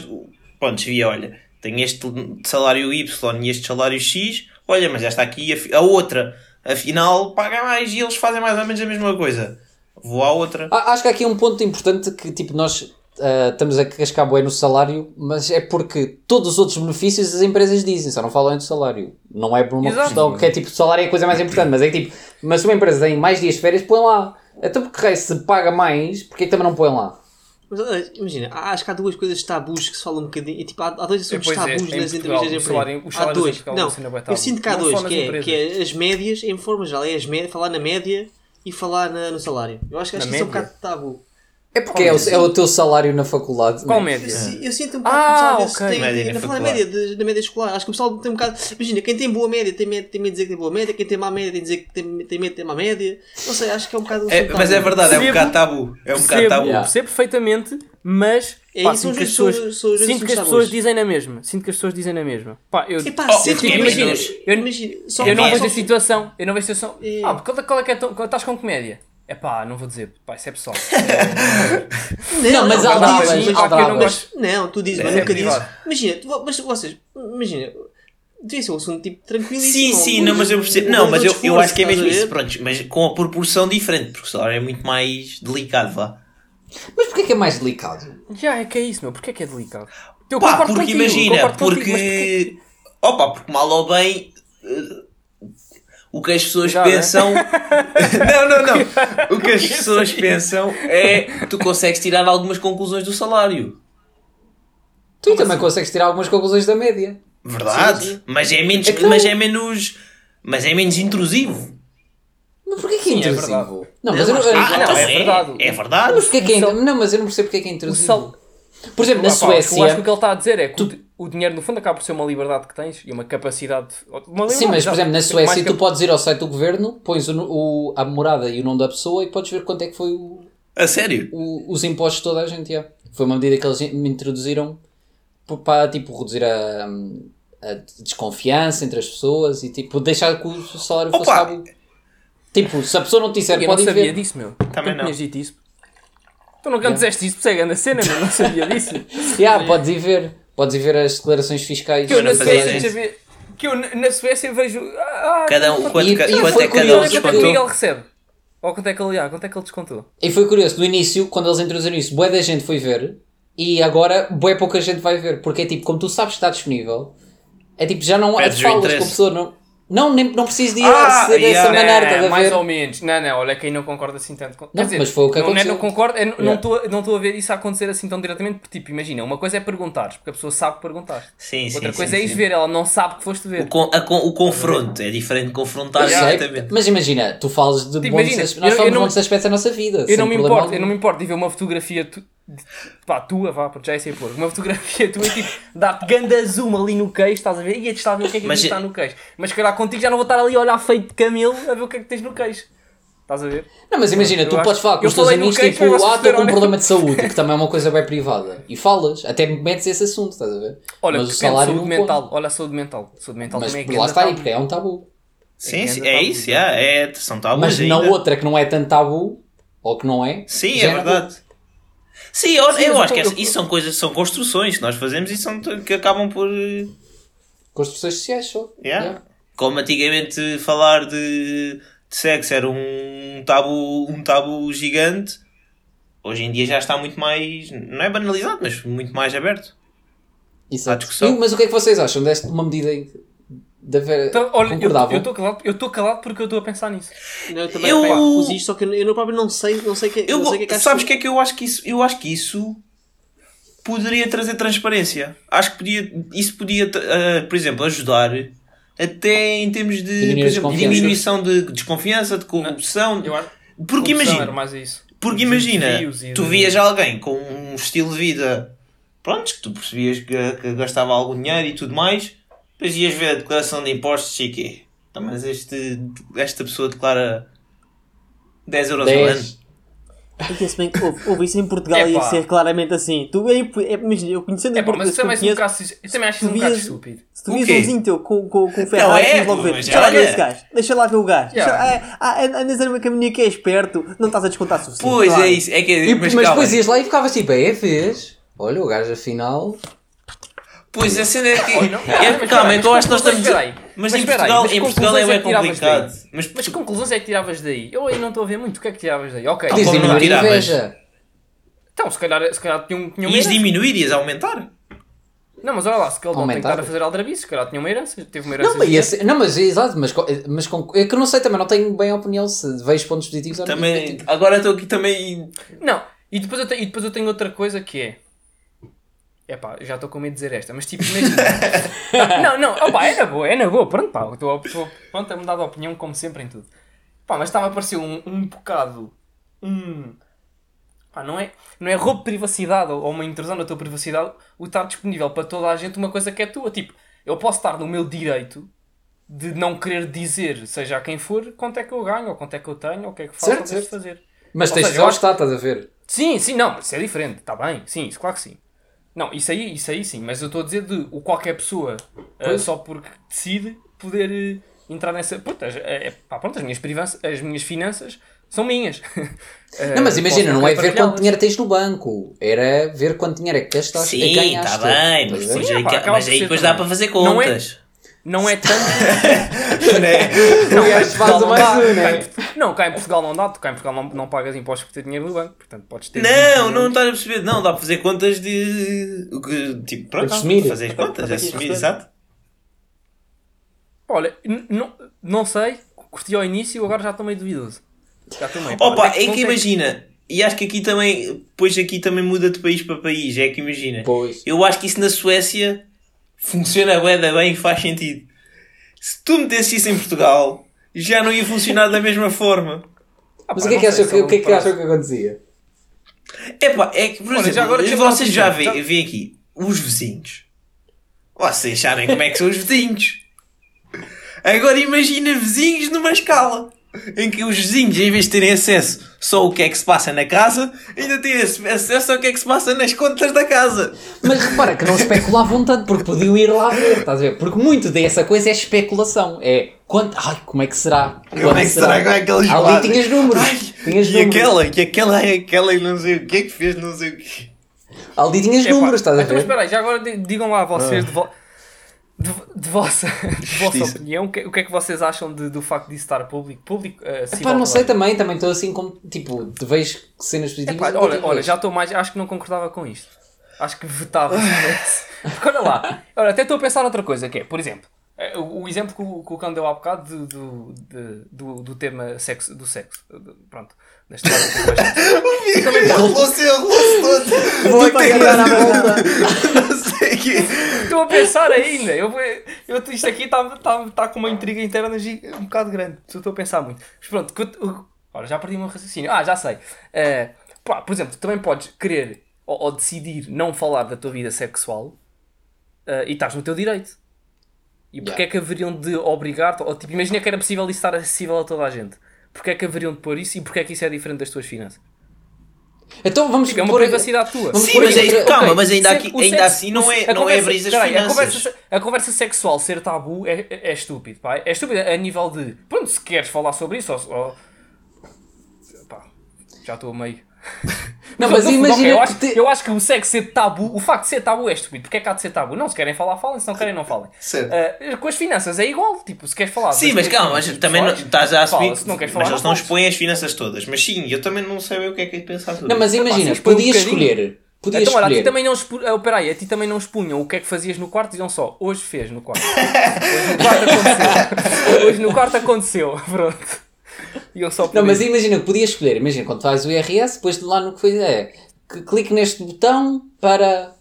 Pronto, via, olha, tem este salário Y e este salário X, olha, mas esta aqui, a outra, afinal, paga mais e eles fazem mais ou menos a mesma coisa. Vou à outra. Ah, Acho que há aqui um ponto importante que tipo nós ah, estamos a cascar bué no salário, mas é porque todos os outros benefícios as empresas dizem, só não falam do salário. Não é por uma Exato. questão que é tipo, o salário é a coisa mais importante, mas é que tipo, mas se uma empresa tem mais dias de férias, põe lá. Então porque raio, se paga mais, porque é que também não põe lá? Mas imagina, acho que há duas coisas tabus que se falam um bocadinho. e, Tipo, há, há dois assuntos pois é, tabus em nas Portugal, entrevistas de emprego. Há dois. Portugal é Não, bué eu sinto que há Não dois, que é, que é as médias, em forma geral, é as médias, falar na média e falar na- no salário. Eu acho que, acho que isso é um bocado tabu. É porque é o, é o teu salário na faculdade. Qual né? média? Eu, eu sinto um bocado Ah, que o pessoal às vezes ok. tem, Média na na falar faculdade. média, de- da média escolar. Acho que o pessoal tem um bocado. Imagina, quem tem boa média tem medo, tem medo de dizer que tem boa média, quem tem má média tem, de dizer que tem, tem medo de ter má média. Não sei, acho que é um bocado. É, mas é verdade, é um Percebo- bocado tabu. É um bocado Percebo, tabu. Yeah. percebo perfeitamente, mas É pá, isso, sinto são que as pessoas, são os sinto que as pessoas dizem na mesma. Sinto que as pessoas dizem na mesma. Pá, eu, Epá, Oh, sinto que imagina, eu- não vejo a situação. Eu não vejo a situação. É. Ah, qual, é- qual é que é tão, estás com comédia? É pá, não vou dizer. Pá, isso é pessoal. <laughs> Não, mas não, há mas- há eu não tu dizes, É mas nunca privado. dizes. Imagina, tu- mas vocês, imagina, devia ser um assunto tipo tranquilíssimo. Sim, sim, não, mas eu percebo. Não, mas eu, eu acho que é mesmo isso, pronto, mas com a proporção diferente, porque o salário é muito mais delicado, vá. Mas porquê que é mais delicado? Já, é que é isso, meu. Porquê é que é delicado? Eu Pá, porque contigo, imagina, porque. Opa, porque mal ou bem. O que as pessoas Cuidado, pensam. <laughs> não, não, não. O que as pessoas pensam é. Tu consegues tirar algumas conclusões do salário. Tu também consegues tirar algumas conclusões da média. Verdade. Sim, sim. Mas é menos. Então- Mas é menos. Mas é menos intrusivo. Mas porquê que é Sim, é intrusivo? verdade. não, mas eu não, eu- Ah, não, é é, verdade. É verdade. mas porquê que é? Não, mas eu não percebo porque é que é intrusivo. sal- Por exemplo, na Ah, pá, Eu acho que Suécia. o que ele está a dizer é que o, o dinheiro, no fundo, acaba por ser uma liberdade que tens e uma capacidade. Uma Sim, mas por exemplo, na Suécia que- tu podes ir ao site do governo, pões o, o- a morada e o nome da pessoa e podes ver quanto é que foi o- A sério? o- os impostos de toda a gente. já. Foi uma medida que eles in- introduziram para tipo, reduzir a, a desconfiança entre as pessoas e tipo, deixar que o salário fosse Opa! algo. Tipo, se a pessoa não te disser, Eu não pode ir sabia ver. disso, meu. Também tu não. tinhas dito isso. Tu nunca me disseste isso, segue na cena, meu. Não sabia disso. <laughs> Yeah, podes ir ver. Podes ir ver as declarações fiscais. Que eu na Suécia, que eu na Suécia vejo. Ah, Cada um, quanto, E- ca- e quanto foi é que cada curioso um Quanto é que? Miguel recebe? Ou quanto é que ele, ah, quanto é que ele descontou? E foi curioso, no início, quando eles introduziram isso, bué da gente foi ver e agora bué pouca gente vai ver, porque é tipo, como tu sabes que está disponível, é tipo, já não há falas com a pessoa, não, não, nem, não preciso de ir Ah, ser dessa yeah. maneira, estás Não, a mais ou menos. Não, não, olha, quem não concorda assim tanto. com- Não, mas foi o que não, não é aconteceu. não concordo, é, não- não Yeah. estou não estou a ver isso a acontecer assim tão diretamente, porque, tipo, imagina, uma coisa é perguntares, porque a pessoa sabe que perguntaste. Sim, sim, Outra sim, coisa é sim. ir ver, ela não sabe que foste O, ver. con- a con- o confronto é diferente de confrontar Eu sei, diretamente. mas imagina, tu falas de Tipo, bons imagina, aspectos, nós falamos de não- bons aspectos da nossa vida. Eu não me problema importo, eu não me importo de ver uma fotografia tu, pá, tua, vá, porque já é sei pôr. Uma fotografia tua e tipo, dá-te ganda zoom ali no queixo, estás a ver? E está a ver o que é que Mas é- está no queixo. Mas se calhar contigo já não vou estar ali a olhar feito de camelo a ver o que é que tens no queixo. Estás a ver? Não, mas imagina, Eu tu acho- podes falar com eu os teus amigos queijo, tipo, ah, estou com um problema de saúde, que também é uma coisa bem privada. E falas, até metes esse assunto, estás a ver? Olha, mas o salário saúde mental. conta. Olha a saúde mental. Saúde mental Mas também é lá está aí, porque é um tabu. Sim, É sim, é tabu, isso, yeah, é, são tabus Mas ainda. na outra que não é tanto tabu, ou que não é. Sim, é verdade. Sim, eu, Sim, eu acho que eu- isso são coisas, são construções que nós fazemos e são que acabam por. Construções sociais só. Yeah. Yeah. Como antigamente falar de, de sexo era um tabu, um tabu gigante, hoje em dia já está muito mais. Não é banalizado, mas muito mais aberto. Exato. Há discussão. E- mas o que é que vocês acham desta uma medida que deve Então, olha, eu- concordavam? eu estou calado, eu estou calado porque eu estou a pensar nisso. Não, eu também Eu- pá, isto, só que eu, eu próprio não sei, não sei o que, Eu, não sei que é que acho sabes o que é que eu acho que isso? Eu acho que isso poderia trazer transparência. Acho que podia, isso podia, eh, por exemplo, ajudar até em termos de exemplo, diminuição de desconfiança, de corrupção. Eu acho Porque corrupção imagina, era mais isso. Porque imagina, tu de- vias alguém com um estilo de vida, pronto, que tu percebias que, que gastava algum dinheiro e tudo mais, depois ias ver a declaração de impostos e quê? Então, mas este, esta pessoa declara 10 euros ao ano. 10. É que se bem que houve, houve isso em Portugal Epá. ia ser claramente assim. Tu, é, é, imagina, eu conhecendo É em Portugal, mas se tu também, sou um bocado, eu também acho isso um bocado estúpido. se tu O vias um vizinho teu com, com, com Ferrari, é, logo ver. Deixa lá ver olha. esse gajo, deixa lá ver o gajo. Yeah. Deixa- ah, Andas a uma caminha que é esperto, não estás a descontar suficiente. Pois claro. é isso, é que E- mas, depois ias lá e ficavas tipo, é, vês? Olha, o gajo afinal. Pois a cena é que. É, calma, é que eu acho que nós estamos. Mas, Mas em Portugal, mas em Portugal é bem é tiravas complicado. Mas, Mas que conclusões é que tiravas daí? Eu aí não estou a ver muito. O que é que tiravas daí? Ok. Como não tiravas? Então, se calhar, se calhar tinha, um- tinha uma ias diminuir, ias aumentar. Não, mas olha lá, se calhar não tem que estar a fazer aldrabice, se calhar tinha uma herança. Teve uma herança. Não, mas, esse- não, mas exato, mas, mas com, é que eu não sei também, não tenho bem a opinião se vejo pontos positivos ou não. Também, agora estou aqui também. Não, e depois, eu tenho, e depois eu tenho outra coisa que é. Epá, já estou com medo de dizer esta, mas tipo, imagina. <laughs> não, não, opá, é na boa, é na boa, pronto, pá, estou pronto a mudar de opinião como sempre em tudo. Pá, mas estava a parecer um, um bocado. Um. Pá, não é, não é roubo de privacidade ou uma intrusão na tua privacidade o estar disponível para toda a gente uma coisa que é tua. Tipo, eu posso estar no meu direito de não querer dizer, seja a quem for, quanto é que eu ganho, ou quanto é que eu tenho, ou o que é que faço, Certo, ou certo. fazer. Mas Ou tens seja, de lá estás a ver? Sim, sim, não, isso é diferente, está bem, sim, isso claro que sim. Não, isso aí, isso aí sim, mas eu estou a dizer de o qualquer pessoa, Pois. só porque decide, poder eh, entrar nessa. Pronto, as, eh, pá, pronto, as, minhas privanças, as minhas finanças são minhas. <laughs> Não, mas imagina, não é ver quanto dinheiro tens no banco, era ver quanto dinheiro é que gastaste e Sim, está bem, mas depois, Sim, aí, pá, mas aí depois dá também. para fazer Não é- contas. Não é tanto. O gajo faz o não mais dá, um, né? em Não, cá em Portugal não dá, tu cá em Portugal não, não pagas impostos por ter dinheiro no banco, portanto podes ter. Não, não estás a perceber. Não, dá para fazer contas de. o que- Tipo, pronto, Assumir. fazer as contas, assumir, exato. Olha, não, não sei, curti ao início, agora já estou meio duvidoso. Já estou meio. Opa, é que imagina, e acho que aqui também, depois aqui também muda de país para país, é que imagina. Pois. Eu acho que isso na Suécia funciona bué da bem e faz sentido. Se tu metesses isso em Portugal, já não ia funcionar da mesma forma. Ah, Mas pá, o que é que acham que, que, é que, acham que acontecia? Epá, é que, por Olha, exemplo, já agora vocês já veem veem aqui os vizinhos. Vocês sabem como é que são os vizinhos. Agora imagina vizinhos numa escala em que os vizinhos, em vez de terem acesso só ao que é que se passa na casa, ainda têm ac- acesso ao que é que se passa nas contas da casa. Mas repara que não especulavam tanto, porque podiam ir lá ver, estás a ver? Porque muito dessa coisa é especulação. É quanto. Ai, como é que será? Como Quanto é que será? Como é que eles Ali fazem? tinhas números. Ai, tinhas e números. aquela, e aquela, e aquela, e não sei o que é que fez, não sei o que. Ali tinhas Epá, números, estás a então, ver? espera aí, já agora di- digam lá vocês de, vo- de, de vossa, de vossa opinião, o que, o que é que vocês acham de- do facto disso estar público? público uh, Epá, não sei também, também estou assim como. Tipo, vejo cenas positivas. Epá, olha, olha, já estou mais. Acho que não concordava com isto. Acho que vetava. Porque olha lá, olha, até estou a pensar outra coisa, que é, por exemplo, eh, o, o exemplo que o, que o Cão deu há bocado de- do, de- do, do tema sexo, do sexo. de- Pronto. Neste caso, do. Eu também posso. Enrolou-se, enrolou-se todo. Vou dar a volta. <laughs> Não sei o quê. Estou a pensar ainda. Eu, eu, isto aqui está tá, tá com uma intriga interna um bocado grande. Estou a pensar muito. Mas pronto, que olha, já perdi o meu raciocínio. Ah, já sei. Eh, pá, por exemplo, tu também podes querer ou, ou decidir não falar da tua vida sexual eh, e estás no teu direito. E porque Yeah. é que haveriam de obrigar-te? Ou tipo, imagina que era possível isso estar acessível a toda a gente. Porque é que haveriam de pôr isso e porque é que isso é diferente das tuas finanças? Então vamos Tipo, é uma pôr- privacidade tua. Vamos Sim, mas é- outra- calma, mas ainda, aqui, ainda sexo- assim não é, a não é conversa- abrir as peraí, a finanças. conversa, a conversa sexual ser tabu é, é, é estúpido, pá. É estúpido a nível de. Pronto, se queres falar sobre isso, ou. ou- pá, já estou a meio. Não, mas imagina eu, que acho, te- eu acho que o sexo ser tabu, o facto de ser tabu é estúpido. Porque é que há de ser tabu? Não, se querem falar, falem, se não querem, não falem. Certo. Ah, com as finanças é igual, tipo, se queres falar. Sim, mas calma, mas também não, estás a assumir. fala, se não queres falar, mas eles não falas. expõem as finanças todas. Mas sim, eu também não sei o que é que é de pensar sobre Não, mas imagina, um podias bocadinho. escolher. Podias Então, olha, a ti escolher. também não expu... oh, peraí, a ti também não expunham o que é que fazias no quarto, diziam só, hoje fez no quarto. <laughs> Hoje no quarto aconteceu. Hoje no quarto aconteceu. <laughs> Pronto. Iam só por Não, mas imagina que podias escolher. Imagina, quando fazes o IRS, depois de lá no que foi é que clique neste botão para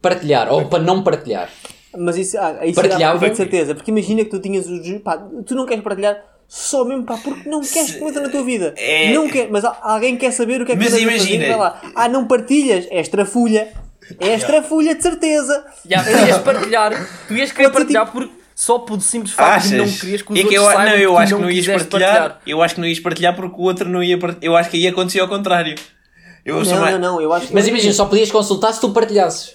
partilhar ou para não partilhar. Mas isso, ah, isso Partilhavam? é de certeza. Porque imagina que tu tinhas os. Pá, tu não queres partilhar só mesmo pá, porque não queres que entra na tua vida. É- Não quer, mas alguém quer saber o que é que Mas fazer, imagina- vai lá. Ah, não partilhas? És trafulha. És trafulha de certeza. Já, tu ias partilhar, tu ias querer ser partilhar por, só por simples facto Achas? de não querias que os É que outros eu, saibam não, eu acho que não não ias quiseste partilhar, Eu acho que não ias partilhar porque o outro não ia partilhar. Eu acho que aí acontecia ao contrário. Eu sou Não, mais- não, não. Eu acho que. Mas imagina, só podias consultar se tu partilhasses.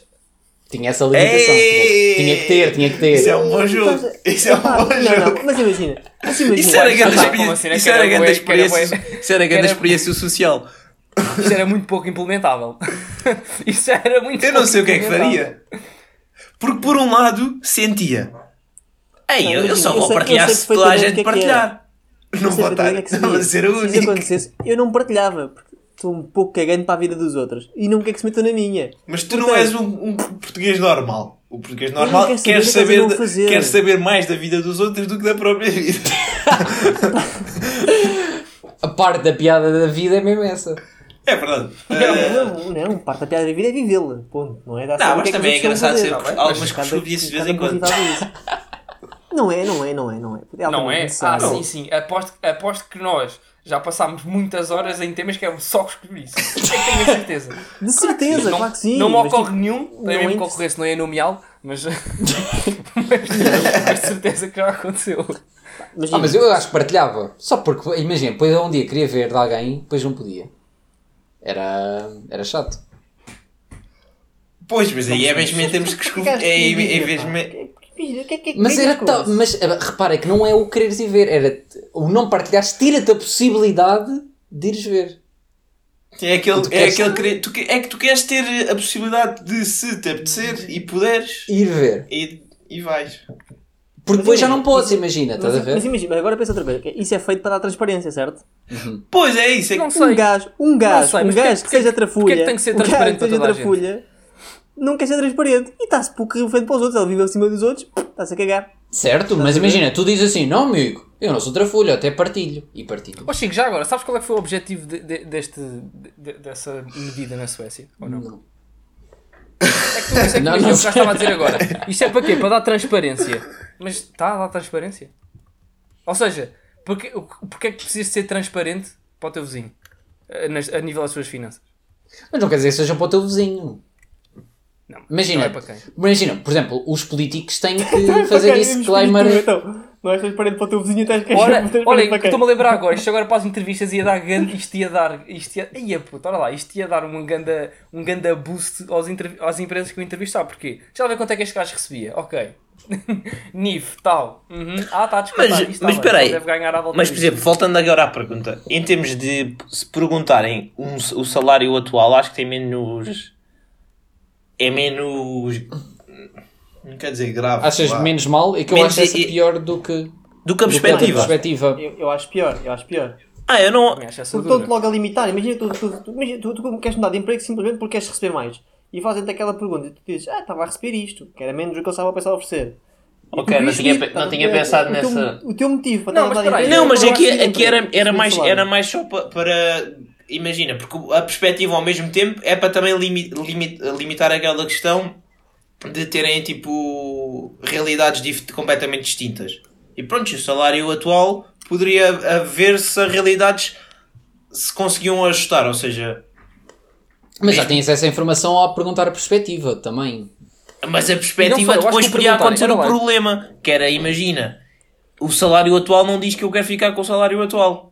Tinha essa limitação. Ei! Tinha, tinha que ter, tinha que ter. Isso é um bom jogo. <laughs> Isso é um bom não, jogo. não, mas imagina. Mas imagina. Isso era grande experiência- assim, né? isso era grande experiência- isso era grande experiência social. Isso era muito pouco implementável. <laughs> Isso era muito Eu não sei o que é que faria. Porque por um lado sentia. Ei, Não, eu, eu só eu vou sei- eu partilhar sei se toda a gente que é que partilhar. Não Não vou estar que é que não vou ser o Se isso único. acontecesse, eu não partilhava. Porque estou um pouco cagando para a vida dos outros. E não quer que se metam na minha. Mas tu não Portanto, és um, um português normal. O português não normal quer saber que é que saber, da- fazer. quer saber mais da vida dos outros do que da própria vida. <laughs> A parte da piada da vida é mesmo essa. É verdade. Não, não, não. Parte da piada da vida é vivê-la. Ponto. Não é dar Não, mas que é que também é engraçado ser algumas coscovilhices de vez em quando. <laughs> tal isso. Não é, não é, não é, não é. Não é? Ah, sim, sim. Aposto, aposto que nós já passámos muitas horas em temas que é só escolher isso. Tenho a certeza. De certeza, não, claro que sim. Não me ocorre tipo, nenhum, não nem mesmo é que ocorresse, não é nomeá-lo, mas. <laughs> mas, de certeza que já aconteceu. Imagina, Ah, mas eu acho que partilhava. Só porque, imagina, depois um dia queria ver de alguém, depois não podia. Era, era chato. Pois, mas aí é mesmo em termos que escrever. É em em o que é que Mas que é era que tal, mas eh, repara que não é o quereres ir ver, era o não partilhares, tira-te a possibilidade de ires ver. É aquele, Tu é aquele querer- tu que- é que tu queres ter a possibilidade de se te apetecer e puderes Ir ver. e, e vais. Porque depois já não podes, isso- imagina, estás a Mas, mas ver? imagina, agora pensa outra vez. que Isso é feito para dar transparência, certo? Pois é isso. É Não que, sei. Um gajo, um gajo, sei, um mas gajo porquê- que seja trafulha. que tem que ser um gajo transparente que seja trafulha, não quer ser transparente. E está-se pouco frente para os outros. Ele vive acima dos outros, está-se a cagar. Certo, mas imagina, tu dizes assim, não amigo, eu não sou trafulho, até partilho. E partilho. Ó Chico, já agora, sabes qual é que foi o objetivo de- de- deste, de- dessa medida na Suécia? Ou não? Não. É que tu não sei que Não, não já estava a dizer agora. Isto é para quê? Para dar transparência. Mas está a dar transparência? Ou seja, porque, o- porque é que precisas ser transparente para o teu vizinho? A, nas- a nível das suas finanças? Mas não quer dizer que seja para o teu vizinho. Não, Imagina, não é para quem? imagina, por exemplo, os políticos têm <laughs> que Para fazer quem? disclaimer. Então, não és transparente para o teu vizinho, estás <laughs> Olha, transparente olha, estou-me a lembrar agora, isto agora para as entrevistas ia dar grande, isto ia dar, isto ia, ia puta, olha lá, isto ia dar um ganda, um ganda boost aos intervi- às empresas que eu entrevistar, porquê? Já vê quanto é que este gajo recebia, ok. <laughs> NIF, tal. Uhum. Ah, está a descontar, Mas, isto está mas espera aí. só deve ganhar à volta Mas, por exemplo, voltando agora à pergunta, em termos de se perguntarem um- o salário atual, acho que tem menos. É menos. Não quer dizer grave. Achas vá. menos mal? É que eu Menos acho essa e- pior do que. Do que a do que a perspectiva. perspectiva. Eu, eu acho pior, eu acho pior. Ah, eu não. Estão-te logo a limitar. Imagina, tu, tu, tu, tu, tu queres mudar de emprego simplesmente porque queres receber mais. E fazem-te aquela pergunta e tu dizes, ah, estava a receber isto, que era menos do que eu estava a pensar a oferecer. Ok, não tinha não tinha pensado o teu- nessa- O teu motivo para Não, estar a mas mudar de espera aí. emprego Não, mas é aqui, aqui era, era, mais, era mais só pa- para. Imagina, porque a perspectiva ao mesmo tempo é para também limi- limi- limitar aquela questão de terem tipo realidades completamente distintas. E pronto, o salário atual poderia haver se as realidades se conseguiam ajustar, ou seja, Mas já tens essa informação ao perguntar a perspectiva também. Mas a perspectiva foi, depois podia acontecer lá. problema, que era, imagina, o salário atual não diz que eu quero ficar com o salário atual.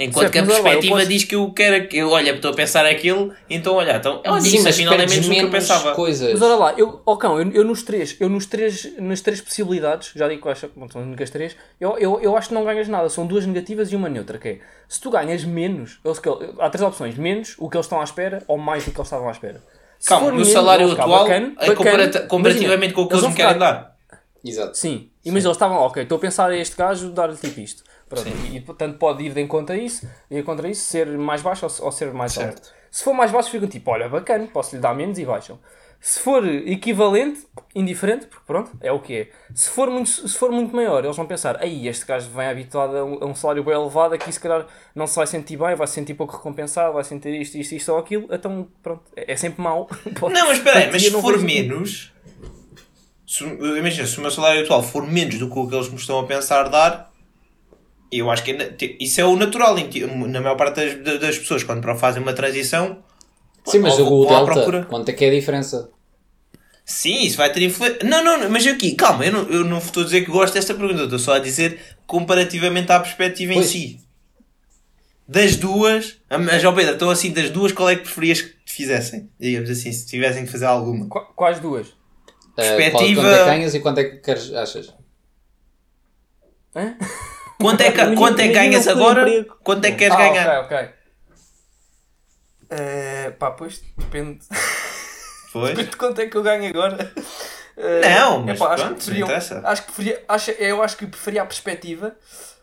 Enquanto Certo, que a lá, perspectiva posso- diz que eu quero, que eu, olha, estou a pensar aquilo, então olha, então, olha, Sim, isso afinal é menos do que eu menos pensava. coisas. Mas olha lá, eu, oh, cão, eu, eu nos três, eu nos três, nas três possibilidades, já digo que eu acho que são as únicas três, eu, eu, eu acho que não ganhas nada, são duas negativas e uma neutra, que é, se tu ganhas menos, eles, que- há três opções, menos o que eles estão à espera ou mais do que eles estavam à espera. Se Calma, no menos, salário atual, bacana, é bacana, comparativamente imagina, com o que eles vão me querem ficar- dar. Exato. Sim, e mas eles estavam, ok, estou a pensar a este gajo dar-lhe tipo isto. Pronto, e, portanto pode ir de encontro a isso, ir contra isso, ser mais baixo ou, ou ser mais alto. Certo. Se for mais baixo, ficam tipo, olha, bacana, posso lhe dar menos e baixam. Se for equivalente, indiferente, porque pronto, é o que é. Se for muito, se for muito maior, eles vão pensar, aí este gajo vem habituado a um, a um salário bem elevado, aqui se calhar não se vai sentir bem, vai se sentir pouco recompensado, vai sentir isto, isto, isto ou aquilo, então pronto, é, é sempre mau. <laughs> Não, mas espera aí, mas se for menos, se, imagina, se o meu salário atual for menos do que o que eles me estão a pensar dar, eu acho que é isso é o natural. em Na maior parte das, da- das pessoas, quando fazem uma transição, Sim, mas Ou o Delta, procura. quanto é que é a diferença? sim, isso vai ter influência. Não, não, não, mas aqui, calma, eu não, eu não estou a dizer que gosto desta pergunta, estou só a dizer comparativamente à perspectiva em Pois. si. Das duas, ah, mas ó Pedro, estou assim, das duas, qual é que preferias que te fizessem? Digamos assim, se tivessem que fazer alguma. Qu- Quais duas? Eh, qual- Perspectiva- quanto é que ganhas e quanto é que queres, achas? Hã? <laughs> Quanto é que, quanto é que ganhas agora? emprego. Quanto é que queres ah, ganhar? ok, ok. Eh, pá, pois depende. <laughs> Pois. Depende de quanto é que eu ganho agora. Eh, Não, mas epá, acho pronto, que preferia, não interessa. acho que preferia, acho, eu acho que preferia a perspectiva,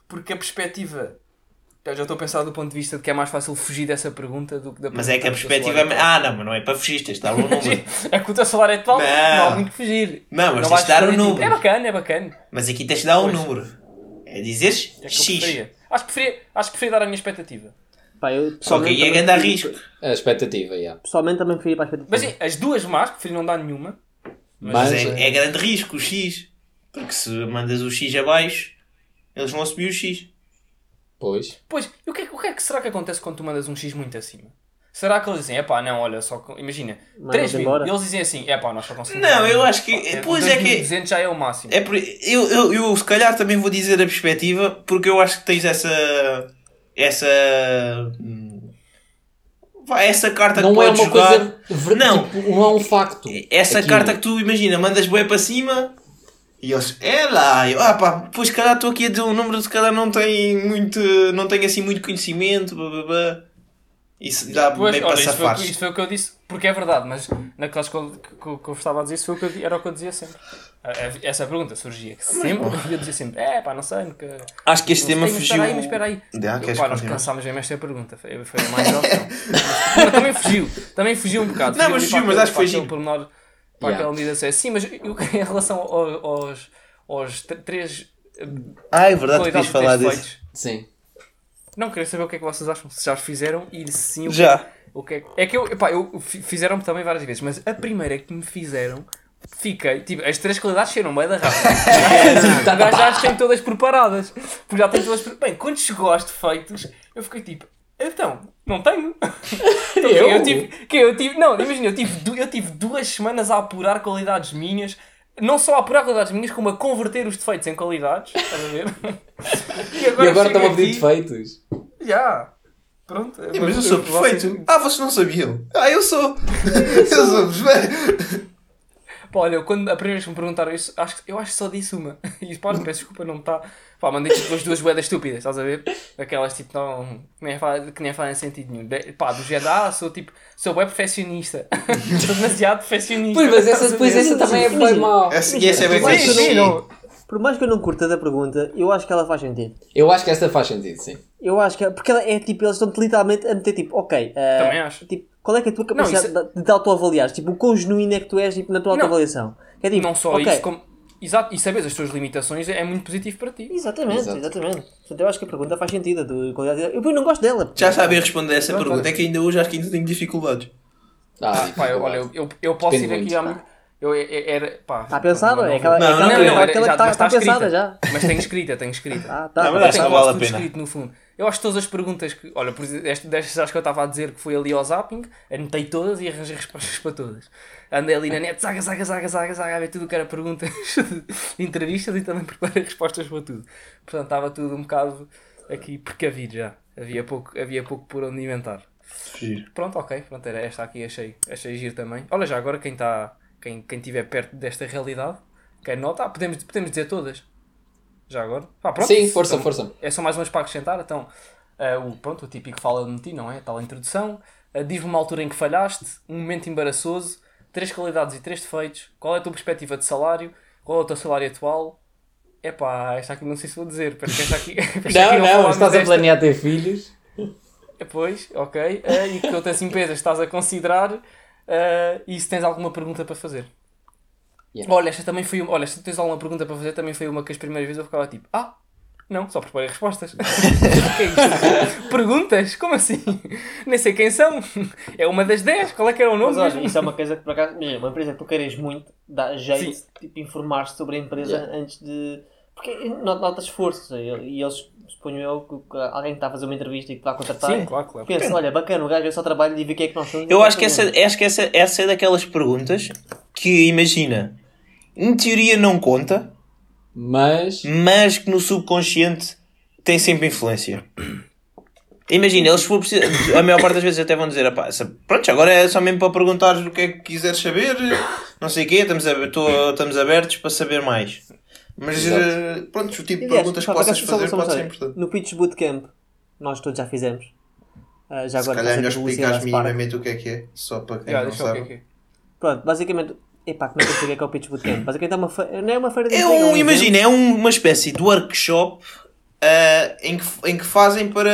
porque a perspectiva. Eu já estou a pensar do ponto de vista de que é mais fácil fugir dessa pergunta do que da Mas é que a perspectiva é. Ah, não, mas não é para fugir, tens de dar um número. <laughs> É que o teu salário atual não, Não. há muito que fugir. Não, mas tens vais de dar um número. É bacana, é bacana. Mas aqui tens de dar um Pois. número. É dizeres É que X. preferia. Acho que preferia, acho que preferia dar a minha expectativa. Pá, eu, Só que aí é grande a risco. A expectativa, já. Pessoalmente também preferia para a expectativa. Mas sim, as duas más, prefiro não dar nenhuma. Mas, Mas, é, é grande risco o X. Porque se mandas o X abaixo, eles vão subir o X. Pois. Pois, e o que, é, que- o que é que será que acontece quando tu mandas um X muito acima? Será que eles dizem, epá, não, olha, só imagina, Manda-os 3 mil, embora. e eles dizem assim, epá, nós só conseguimos. Não, eu acho que- É, pois é que- 2.200 já é o máximo. É por, eu, eu, eu, se calhar, também vou dizer a perspectiva, porque eu acho que tens essa. Essa. hum, vai, Essa carta Não que é podes uma jogar. coisa. ver- Não. tipo, não é um facto. Essa Aquilo. carta que tu imagina, mandas bué para cima e eles, é lá, eu, ah pá, pois se calhar estou aqui a dizer um número, se calhar não tem muito, não tem assim muito conhecimento, blá, blá, blá. Isso dá Pois, bem olha, para isso foi, que- isso foi o que eu disse, porque é verdade, mas naquelas que eu, que, que- que eu estava a dizer, isso foi o que eu, era o que eu dizia sempre. A- a- Essa pergunta surgia sempre, <laughs> e eu dizia sempre, é pá, não sei, nunca. Acho que este tema sei, mas fugiu. espera aí, mas espera aí. Eu, pá, nós cansámos mesmo esta pergunta. Foi, foi a mais opção. mas, mas também fugiu. Também fugiu um bocado. Não, mas fugiu, mas acho que foi giro. pormenor, Para Yeah. aquela medida ser sim, mas eu, <laughs> em relação ao- aos, aos tr- três Ah, é verdade, quis falar disso. feitos. Sim. Não, queria saber o que é que vocês acham. Se já os fizeram e se sim, o que Já. o que é, que- é que eu, epá, eu fi- fizeram-me também várias vezes, mas a primeira que me fizeram, fiquei, tipo, as três qualidades cheiram bem da rápida. <laughs> Gajo já as tem todas preparadas. Porque já tem todas pre- Bem, quando chegou aos defeitos, eu fiquei tipo, então, não tenho. <laughs> Então, Eu? eu tive, que eu tive, não, imagina, eu tive, eu tive duas semanas a apurar qualidades minhas. Não só a apurar qualidades minhas, como a converter os defeitos em qualidades. Estás a ver? <laughs> E agora chego estão a pedir defeitos. Já. Pronto. Mas eu sou vocês- perfeito. Ah, vocês não sabiam. Ah, eu sou. <laughs> eu sou perfeito. Pá, olha, quando a primeira vez que me perguntaram isso, acho, eu acho que só disse uma. <laughs> E pá, <laughs> peço desculpa, não está. Pá, mandei tipo as duas boedas estúpidas, estás a ver? Aquelas tipo não, que, nem fazem, que nem fazem sentido nenhum. De, pá, do género, ah, sou tipo, sou bem perfeccionista. <laughs> sou demasiado perfeccionista. Pois, mas essa, depois essa também é bem Imagina. mau. Essa, e essa é bem fixe. Não. Por mais que eu não curta da pergunta, eu acho que ela faz sentido. Eu acho que esta faz sentido, sim. Eu acho que. Porque ela é tipo, eles estão literalmente a meter tipo, ok. eh, Também acho. Tipo, qual é que é a tua capacidade isso de, de te autoavaliar? Tipo, o quão genuíno é que tu és tipo, na tua Não. autoavaliação? É tipo, Não só ok, isso, como. Exato, e saberes as tuas limitações é muito positivo para ti. Exatamente, Exato. exatamente. Portanto, eu acho que a pergunta faz sentido. a do Eu eu não gosto dela. Já sabia responder essa Pronto, pergunta. É que ainda hoje acho que ainda tenho dificuldades. Ah, Pá, eu, olha, eu, eu, eu posso Depende ir aqui muito, há pá. muito. Eu, era, pá, Está pensado? não É vou- aquela, Não, é não aquela, quero. é aquela já- que está está está pensada já. Mas tenho escrita, tenho escrita. Ah, tá. Não, mas Eu acho tenho que vale a pena. escrito no fundo. Eu acho que todas as perguntas que. Olha, por exemplo, desta- destas acho que eu estava a dizer que fui ali ao zapping, anotei todas e arranjei respostas para todas. Andei ali na net, zaga, zaga, zaga, zaga, zaga, a ver tudo o que era perguntas de <laughs> entrevistas e também preparei respostas para tudo. Portanto, estava tudo um bocado aqui precavido já. Havia pouco, havia pouco por onde inventar. Giro. Pronto, ok. Pronto, era esta aqui, achei, achei giro também. Olha, já agora quem está. Quem, quem estiver perto desta realidade, quem nota, ah, podemos, podemos dizer todas. Já agora. Ah, pronto. Sim, força, Então, força. É só mais umas para acrescentar. Então, ah, o, pronto, o típico fala de ti, não é? Tal introdução. Ah, Diz-me uma altura em que falhaste, um momento embaraçoso, três qualidades e três defeitos. Qual é a tua perspectiva de salário? Qual é o teu salário atual? Epá, esta aqui não sei se vou dizer. Parece que esta aqui. <laughs> esta aqui Não, não, estás a planear ter filhos. Pois, ok. Ah, e que outras empresas estás a considerar ah, e se tens alguma pergunta para fazer. Yeah. Olha, esta também foi uma. Olha, se tens alguma pergunta para fazer, também foi uma que as primeiras vezes eu ficava tipo, ah, não, só preparei respostas. <laughs> o que é isto? Perguntas? Como assim? Nem sei quem são. É uma das 10, qual é que era o nome? Mas olha, isso é uma coisa que por acaso, imagina, uma empresa que tu queres muito, dá jeito Sim. de tipo, informar-se sobre a empresa Yeah. antes de. Porque not- nota esforço, seja, e eles, suponho eu, que alguém que está a fazer uma entrevista e que está a contratar, Sim, claro, claro. pensa, olha, bacana, o gajo é só trabalho e vê o que é que nós somos. Eu acho que, essa, acho que essa, essa é daquelas perguntas que, imagina, em teoria não conta, Mas. mas que no subconsciente tem sempre influência. Imagina, eles for preciso, a maior parte das vezes até vão dizer, "Epá, essa- pronto, agora é só mesmo para perguntar o que é que quiseres saber, não sei o quê, estamos, a- tô- estamos abertos para saber mais. Mas eh, pronto, o tipo de perguntas que possas fazer pode ser importante. No Pitch Bootcamp, nós todos já fizemos. Ah, já Se agora calhar é melhor explicares minimamente o que é que é, só para quem Já, não deixa eu ver sabe. aqui. Pronto, basicamente, epá, como é que eu sei o que é que é o Pitch Bootcamp? Basicamente é uma fe... não é uma feira de É um, imagina, é um- uma espécie de workshop ah, em, que, em que fazem para.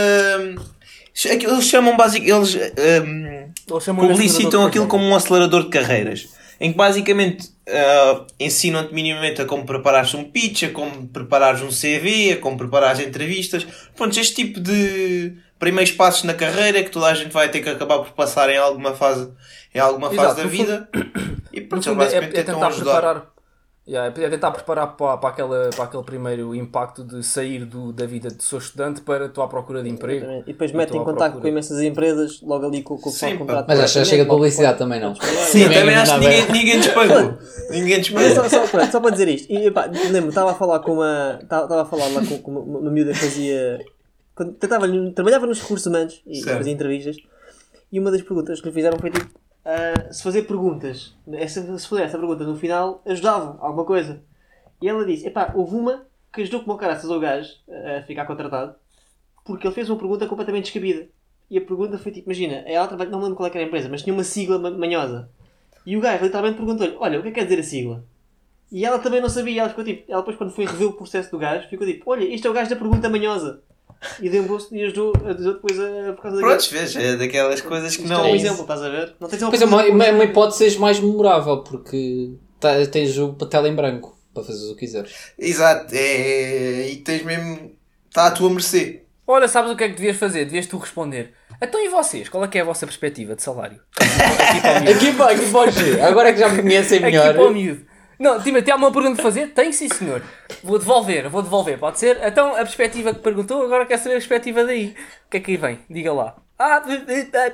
aquilo- Eles chamam basicamente. Eles ahm, Eles chamam publicitam aquilo como um acelerador de carreiras. Em que basicamente ah, ensinam-te minimamente a como preparares um pitch, a como preparares um CV, a como preparares entrevistas. Pronto, este tipo de primeiros passos na carreira que toda a gente vai ter que acabar por passar em alguma fase, em alguma Exato, fase da vida. E pronto, é, basicamente é tentam tentar ajudar. preparar. Yeah, é tentar preparar para, para, aquela, para aquele primeiro impacto de sair do, da vida de sou estudante para estou à procura de emprego. E depois mete em procura. com imensas empresas, logo ali com, com o pessoal contrata. Mas acho que já chega de publicidade também, não. Sim, também acho que ninguém, ninguém pagou. <laughs> Ninguém nos Mas é pagou. só, só, pronto, só para dizer isto, e, epá, lembro, estava a falar com uma. Estava estava a falar lá com, com uma, uma miúda que fazia. Quando tentava, trabalhava nos recursos humanos e Certo. fazia entrevistas. E uma das perguntas que lhe fizeram foi tipo: ah, se fazer perguntas, essa, se fazer essa pergunta no final, ajudava alguma coisa. E ela disse: epá, houve uma que ajudou como o caraças ao gajo a ficar contratado porque ele fez uma pergunta completamente descabida. E a pergunta foi tipo: imagina, ela trabalha, não me lembro qual é era a empresa, mas tinha uma sigla ma- manhosa. E o gajo literalmente perguntou-lhe: olha, o que é que quer dizer a sigla? E ela também não sabia, ela ficou tipo, ela depois quando foi rever o processo do gajo, ficou tipo, olha, isto é o gajo da pergunta manhosa. E deu um gosto e ajudou, ajudou depois a, por causa Prontos, vês, é daquelas coisas que Isto não. é um exemplo, estás a ver? Não tens uma Pois é, uma, uma, uma hipótese mais memorável, porque tá- tens o papel em branco para fazer o que quiseres. Exato, é. E tens mesmo. Está à tua mercê. Olha, sabes o que é que devias fazer? Devias tu responder. Então e vocês? Qual é que é a vossa perspectiva de salário? <laughs> Aqui para o miúdo. Aqui, pá, aqui pode Agora é que já me conhecem Aqui melhor. para o miúdo. Não, Timothy, há uma pergunta a fazer? Tem sim, senhor. Vou devolver, vou devolver, pode ser? Então, a perspectiva que perguntou, agora quer saber a perspectiva daí. O que é que aí vem? Diga lá. Ah, ah,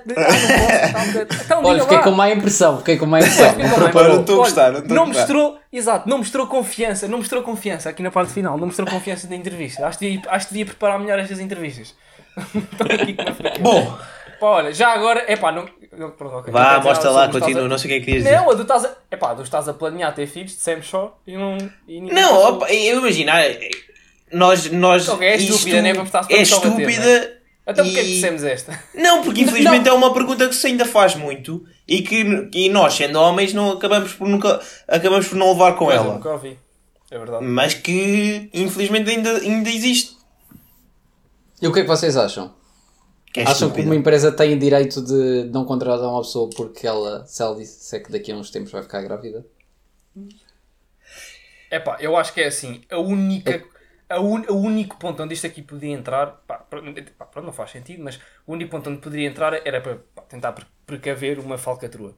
não posso. <laughs> Então, Olha, diga fiquei lá. com má impressão, fiquei com má impressão. Fiquei com Não estou a gostar, não não mostrou, exato, não mostrou confiança, não mostrou confiança aqui na parte final, não mostrou confiança da entrevista. Acho que devia, acho que devia preparar melhor estas entrevistas. <laughs> Estou aqui com uma fraqueza. Bom, Pá, olha, já agora, é pá, não. não pronto, ok. vá, Não dizer mostra lá, continua. estás Não sei o que é que a- querias dizer. Não, a tu estás a. É pá, tu estás a planear ter filhos, dissemos só e não. E Não, opa, eu imagino. ah, Nós. nós Ok, é estúpida, né? Para É para só bater, estúpida. Então porquê é que e- dissemos esta? Não, porque infelizmente é uma pergunta que se ainda faz muito e que e nós, sendo homens, não acabamos por nunca acabamos por não levar com Pois, eu ela. Nunca ouvi. É verdade. Mas que infelizmente ainda, ainda existe. E o que é que vocês acham? Que é acham que uma empresa tem direito de não contratar uma pessoa porque ela, se ela disser que daqui a uns tempos vai ficar grávida? É pá, eu acho que é assim, a única. A un, o único ponto onde isto aqui podia entrar, pá, pá, pronto, não faz sentido, mas o único ponto onde poderia entrar era para pá, tentar pre- precaver uma falcatrua.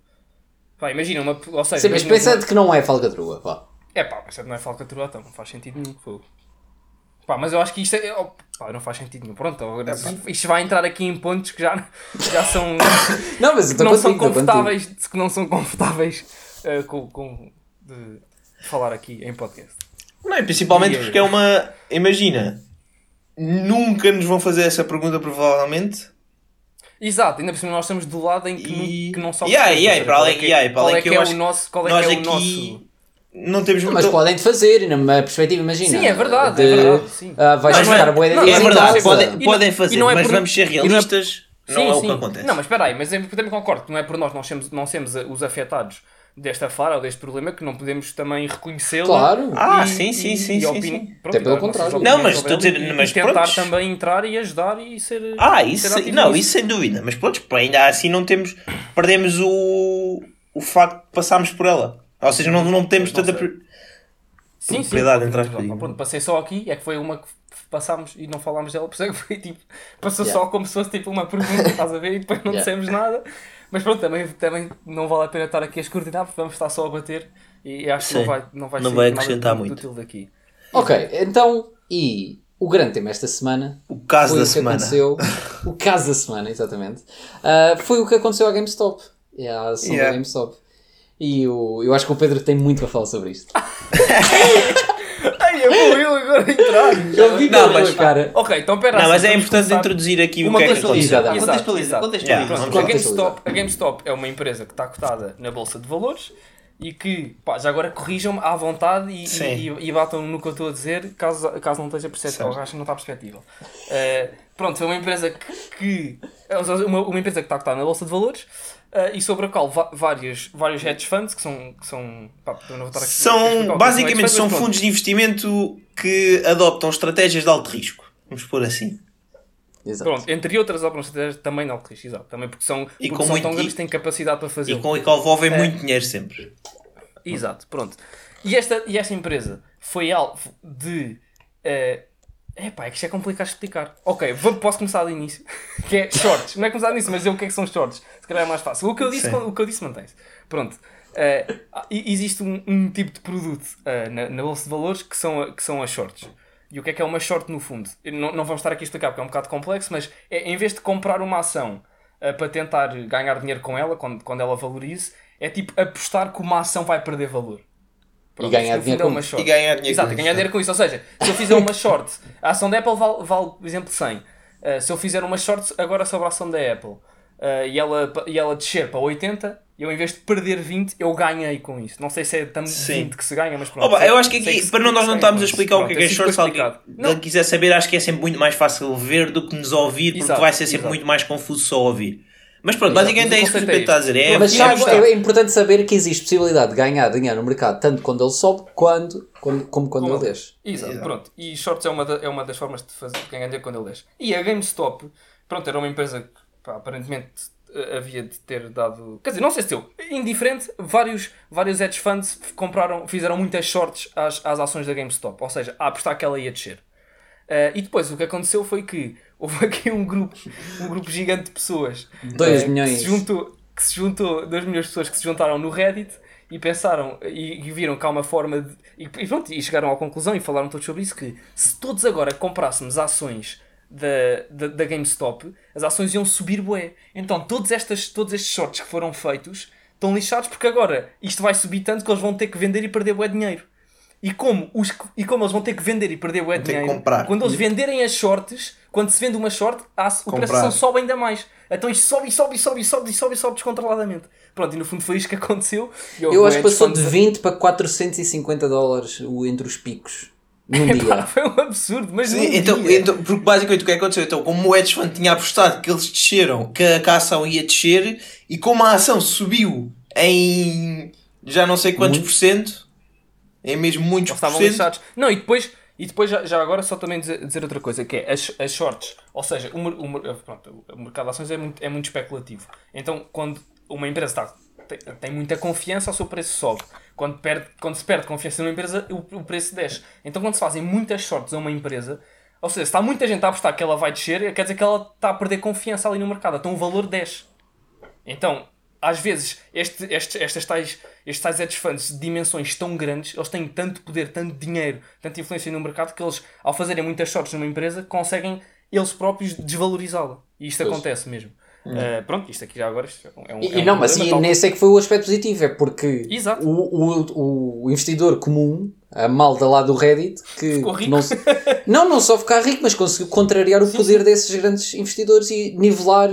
Pá, imagina uma. Ou seja, Sim, mas pensa uma- de que não é falcatrua, vá. É pá, mas não é falcatrua, então não faz sentido nenhum. Fogo. Pá, mas eu acho que isto é. Pá, não faz sentido nenhum. Pronto, agora, isto vai entrar aqui em pontos que já, já são. <laughs> Não, mas que não são confortáveis, que não são confortáveis eh, com, com de, falar aqui em podcast. Não, e principalmente E aí? porque é uma. Imagina, nunca nos vão fazer essa pergunta, provavelmente. Exato, ainda por cima nós estamos do lado em que, E- não, que não só Yeah, percebemos, yeah, ou seja, para qual além- é que, é que que eu é acho o nosso, qual é Nós que é o aqui nosso... não temos Mas muito. podem-te fazer, numa perspectiva, imagina. Sim, é verdade, de, é verdade, sim. ah, vais Mas buscar a não, de É em verdade, podem, E não- podem e fazer, não é mas por- vamos ser e não é- realistas. Não Sim, é o sim. que acontece. Não, mas espera aí, mas eu também concordo que não é por nós não sermos, não sermos os afetados desta falha ou deste problema que não podemos também reconhecê-lo. Claro. Ah, e- sim, sim, e- sim, e sim, opini- sim. pronto, Até pelo contrário. Não, mas estou a dizer- e- mas e tentar prontos. também entrar e ajudar e ser. Ah, ser isso, ativo não, isso sem dúvida. Mas pronto, ainda assim não temos. Perdemos o, o facto de passarmos por ela. Ou seja, não, não temos Não tanta. pri- Sim, sim. propriedade, entre aspas, Pronto, passei só aqui, é que foi uma que passámos e não falámos dela, por isso é que foi tipo, passou Yeah. só como se fosse tipo uma pergunta, estás a ver? E depois não Yeah. dissemos nada. Mas pronto, também, também não vale a pena estar aqui a escrutinar, porque vamos estar só a bater e acho que não Sim. vai, não vai, Não vai acrescentar muito. útil daqui. Ok, então, e o grande tema esta semana O caso foi da o que semana. aconteceu. <laughs> o caso da semana, exatamente. Ah, foi o que aconteceu à GameStop. É a ação Yeah. da GameStop. E o, eu acho que o Pedro tem muito a falar sobre isto. <laughs> Ai, eu vou eu agora entrar! <laughs> Eu vi Não, mas- cara. Ok, então pera Não, assim, mas é importante começar- introduzir aqui o Uma que é que coisa aconteceu. Contextualiza, contextualiza. A. GameStop, a GameStop é uma empresa que está cotada na Bolsa de Valores e que, pá, já agora corrijam-me à vontade e, e, e- e batam no que eu estou a dizer, caso, caso não esteja perceptível, ou acho que não está perspectiva. Eh, pronto, é uma empresa que, que- é uma, uma empresa que está cotada na Bolsa de Valores eh, e sobre a qual va- vários, vários hedge funds, que são, que são pá, eu não vou estar aqui São, basicamente, funds, são fundos de investimento que adoptam estratégias de alto risco. Vamos pôr assim. Exato. Pronto, entre outras opções também não risco, exato. Também porque são, E porque com são muito- tão grandes e- têm capacidade para E fazer. com e que envolvem muito dinheiro sempre. Exato, pronto. E esta, e esta empresa foi alvo de. Eh, epá, é que isto é complicado de explicar. Ok, vou, posso começar do início. <laughs> que é shorts. Não é começar do início, mas dizer o que é que são shorts. Se calhar é mais fácil. O que eu disse, Sim. o que eu disse mantém-se. Pronto. E- existe um, um tipo de produto eh, na, na bolsa de valores que são, a- que são as shorts. E o que é que é uma short no fundo? Não, não vamos estar aqui a explicar porque é um bocado complexo, mas é, em vez de comprar uma ação eh, para tentar ganhar dinheiro com ela, quando, quando ela valorize, é tipo apostar que uma ação vai perder valor. Pronto, ganhar isto, no dinheiro com- short. e ganhar dinheiro Exato, com ganhar isso. dinheiro com isso. Ou seja, se eu fizer uma short, <laughs> a ação da Apple vale, vale por exemplo, 100. Uh, se eu fizer uma short agora sobre a ação da Apple uh, e, ela, e ela descer para 80, eu em vez de perder 20, eu ganhei com isso. Não sei se é tanto Sim. 20 que se ganha, mas pronto. Opa, sei- eu acho que aqui, para não, nós não estarmos a isso. explicar o que é que é Pronto, short, se alguém quiser saber, acho que é sempre muito mais fácil ver do que nos ouvir, porque Exato, vai ser sempre exato. muito mais confuso só ouvir. Mas pronto, basicamente mas é isso que o Pedro está a dizer. É, Mas é é importante saber que existe possibilidade de ganhar dinheiro no mercado tanto quando ele sobe quando, quando, como quando Como ele desce. Exato, Exato. pronto. E shorts é uma, da- é uma das formas de, fazer, de ganhar dinheiro quando ele desce. E a GameStop, pronto, era uma empresa que pá, aparentemente eh, havia de ter dado. Quer dizer, não sei se deu. Indiferente, vários, vários hedge funds compraram, fizeram muitas shorts às, às ações da GameStop. Ou seja, a apostar que ela ia descer. Eh, e depois o que aconteceu foi que houve aqui um grupo, um grupo gigante de pessoas Dois eh, milhões. que se juntou, que se juntou 2 milhões de pessoas que se juntaram no Reddit e pensaram e, e viram que há uma forma de. E, e pronto, e chegaram à conclusão e falaram todos sobre isso: que se todos agora comprássemos ações da, da, da GameStop, as ações iam subir bué. Então todos, estas, todos estes shorts que foram feitos estão lixados porque agora isto vai subir tanto que eles vão ter que vender e perder bué dinheiro. E como, os, e como eles vão ter que vender e perder bué dinheiro, quando eles venderem as shorts, quando se vende uma short, a, o preço da ação sobe ainda mais. Então isto sobe e sobe e sobe e sobe e sobe e sobe descontroladamente. Pronto, e no fundo foi isto que aconteceu. E houve Eu acho que passou de fãs a- 20 para 450 dólares o, entre os picos num Epá, dia. foi um absurdo, mas Sim, então, dia. então, porque basicamente o que é que aconteceu? Então, como o hedge fund tinha apostado que eles desceram, que a, que a ação ia descer, e como a ação subiu em já não sei quantos Muito. por cento, em mesmo muitos Eles por estavam lixados. Não, e depois, e depois já, já agora só também dizer, dizer outra coisa, que é as, as shorts, ou seja, o, o mer- pronto, o mercado de ações é muito, é muito especulativo. Então, quando uma empresa está, tem, tem muita confiança, o seu preço sobe. Quando, perde, quando se perde confiança numa empresa, o, o preço desce. Então, quando se fazem muitas shorts a uma empresa, ou seja, se está muita gente a apostar que ela vai descer, quer dizer que ela está a perder confiança ali no mercado. Então, o valor desce. Então, às vezes, este, este, estas tais, estes tais hedge funds de dimensões tão grandes, eles têm tanto poder, tanto dinheiro, tanta influência no mercado, que eles, ao fazerem muitas sortes numa empresa, conseguem eles próprios desvalorizá-la. E isto Pois. acontece mesmo. Uh, pronto, isto aqui já agora é um, E, é e um não, mas e tal- nesse é que foi o aspecto positivo, é porque o, o, o investidor comum a malda lá do Reddit que Ficou rico. não, não, não só ficar rico, mas conseguiu contrariar o poder desses grandes investidores e nivelar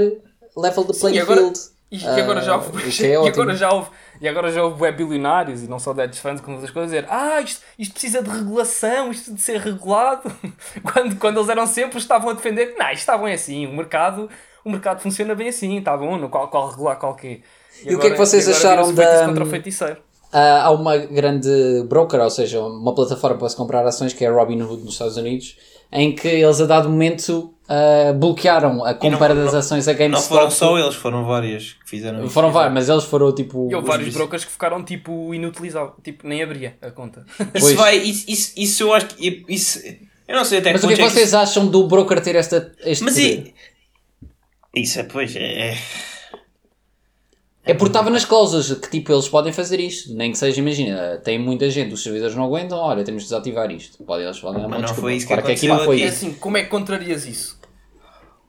level de playing e agora- field. E, e agora já Ah, houve, que é <laughs> e agora já houve, e agora já houve bilionários e não só hedge funds com outras coisas a dizer ah, isto, isto precisa de regulação, isto de ser regulado. <laughs> quando, quando eles eram sempre, estavam a defender que não, isto está bem assim, o mercado, o mercado funciona bem assim, está bom, no qual, qual regular qual quê. E o que é que vocês agora acharam da- contra o feiticeiro? Ah, há uma grande broker, ou seja, uma plataforma para se comprar ações que é a Robinhood nos Estados Unidos, em que eles a dado momento ah, bloquearam a compra não- das não- ações a Não GameStop. foram só eles, foram vários que fizeram isso. Foram vários, mas eles foram tipo. E houve vários os- brokers que ficaram tipo inutilizáveis, tipo nem abria a conta. Pois. Isso vai, isso, isso, isso eu acho que. Isso, eu não sei até Mas o que é que ponto vocês acham do broker ter esta, este Mas poder? e, isso é, pois, é, é- porque estava nas cláusulas que tipo eles podem fazer isto, nem que seja, imagina, tem muita gente, os servidores não aguentam, olha, temos de desativar isto. Pode, eles podem dar uma Mas não foi isso que Claro aconteceu não foi. É isso. assim, como é que contrarias isso?